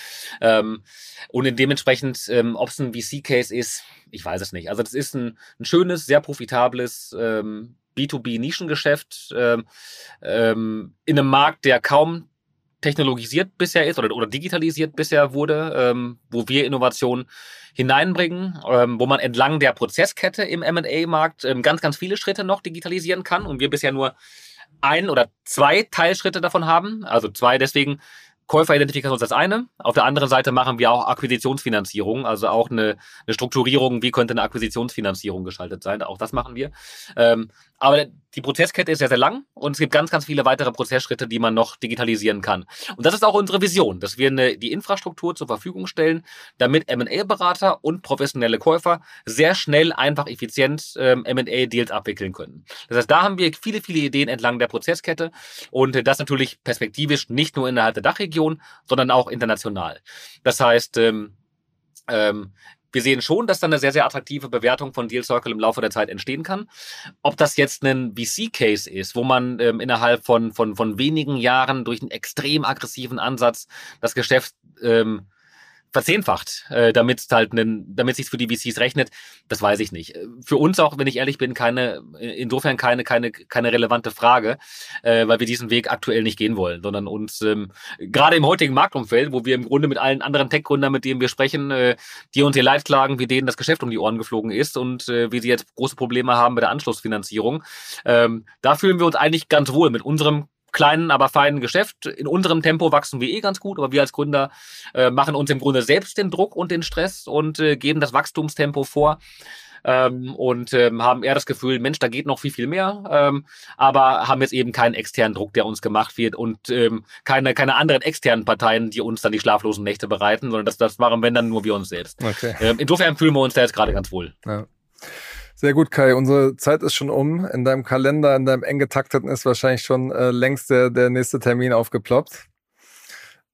Ähm, und dementsprechend, ähm, ob es ein VC-Case ist, ich weiß es nicht. Also das ist ein, ein schönes, sehr profitables ähm, B2B-Nischengeschäft ähm, ähm, in einem Markt, der kaum technologisiert bisher ist oder, oder digitalisiert bisher wurde, ähm, wo wir Innovationen hineinbringen, ähm, wo man entlang der Prozesskette im M&A-Markt ähm, ganz, ganz viele Schritte noch digitalisieren kann und wir bisher nur ein oder zwei Teilschritte davon haben. Also zwei deswegen, Käuferidentifikation ist das eine. Auf der anderen Seite machen wir auch Akquisitionsfinanzierung, also auch eine, eine Strukturierung, wie könnte eine Akquisitionsfinanzierung geschaltet sein. Auch das machen wir. Ähm, aber die Prozesskette ist sehr, sehr lang und es gibt ganz, ganz viele weitere Prozessschritte, die man noch digitalisieren kann. Und das ist auch unsere Vision, dass wir eine, die Infrastruktur zur Verfügung stellen, damit M&A-Berater und professionelle Käufer sehr schnell, einfach, effizient ähm, M&A-Deals abwickeln können. Das heißt, da haben wir viele, viele Ideen entlang der Prozesskette und das natürlich perspektivisch nicht nur innerhalb der Dachregion, sondern auch international. Das heißt, ähm, ähm, wir sehen schon, dass da eine sehr, sehr attraktive Bewertung von Deal Circle im Laufe der Zeit entstehen kann. Ob das jetzt ein VC-Case ist, wo man ähm, innerhalb von, von, von wenigen Jahren durch einen extrem aggressiven Ansatz das Geschäft ähm, verzehnfacht, äh, damit halt damit sich für die VCs rechnet, das weiß ich nicht. Für uns auch, wenn ich ehrlich bin, keine, insofern keine, keine, keine relevante Frage, äh, weil wir diesen Weg aktuell nicht gehen wollen, sondern uns ähm, gerade im heutigen Marktumfeld, wo wir im Grunde mit allen anderen Tech-Gründern, mit denen wir sprechen, äh, die uns ihr Leid klagen, wie denen das Geschäft um die Ohren geflogen ist und äh, wie sie jetzt große Probleme haben mit der Anschlussfinanzierung. Ähm, da fühlen wir uns eigentlich ganz wohl mit unserem kleinen, aber feinen Geschäft. In unserem Tempo wachsen wir eh ganz gut, aber wir als Gründer äh, machen uns im Grunde selbst den Druck und den Stress und äh, geben das Wachstumstempo vor. Ähm, und ähm, haben eher das Gefühl, Mensch, da geht noch viel, viel mehr, ähm, aber haben jetzt eben keinen externen Druck, der uns gemacht wird und ähm, keine, keine anderen externen Parteien, die uns dann die schlaflosen Nächte bereiten, sondern das, das machen wenn dann nur wir uns selbst. Okay. Ähm, insofern fühlen wir uns da jetzt gerade ganz wohl. Ja. Sehr gut, Kai. Unsere Zeit ist schon um. In deinem Kalender, in deinem eng getakteten ist wahrscheinlich schon äh, längst der, der nächste Termin aufgeploppt.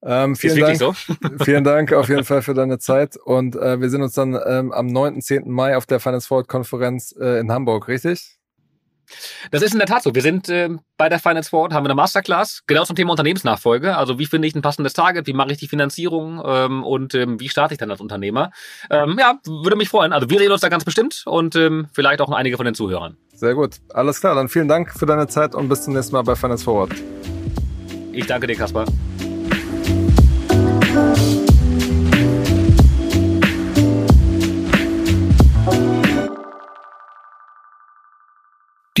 Ähm, vielen Dank. So? vielen Dank auf jeden Fall für deine Zeit. Und äh, wir sehen uns dann ähm, am 9. 10. Mai auf der Finance Forward Konferenz äh, in Hamburg, richtig? Das ist in der Tat so. Wir sind äh, bei der Finance Forward, haben wir eine Masterclass, genau zum Thema Unternehmensnachfolge. Also wie finde ich ein passendes Target, wie mache ich die Finanzierung ähm, und ähm, wie starte ich dann als Unternehmer. Ähm, ja, würde mich freuen. Also wir sehen uns da ganz bestimmt und ähm, vielleicht auch einige von den Zuhörern. Sehr gut. Alles klar. Dann vielen Dank für deine Zeit und bis zum nächsten Mal bei Finance Forward. Ich danke dir, Kaspar.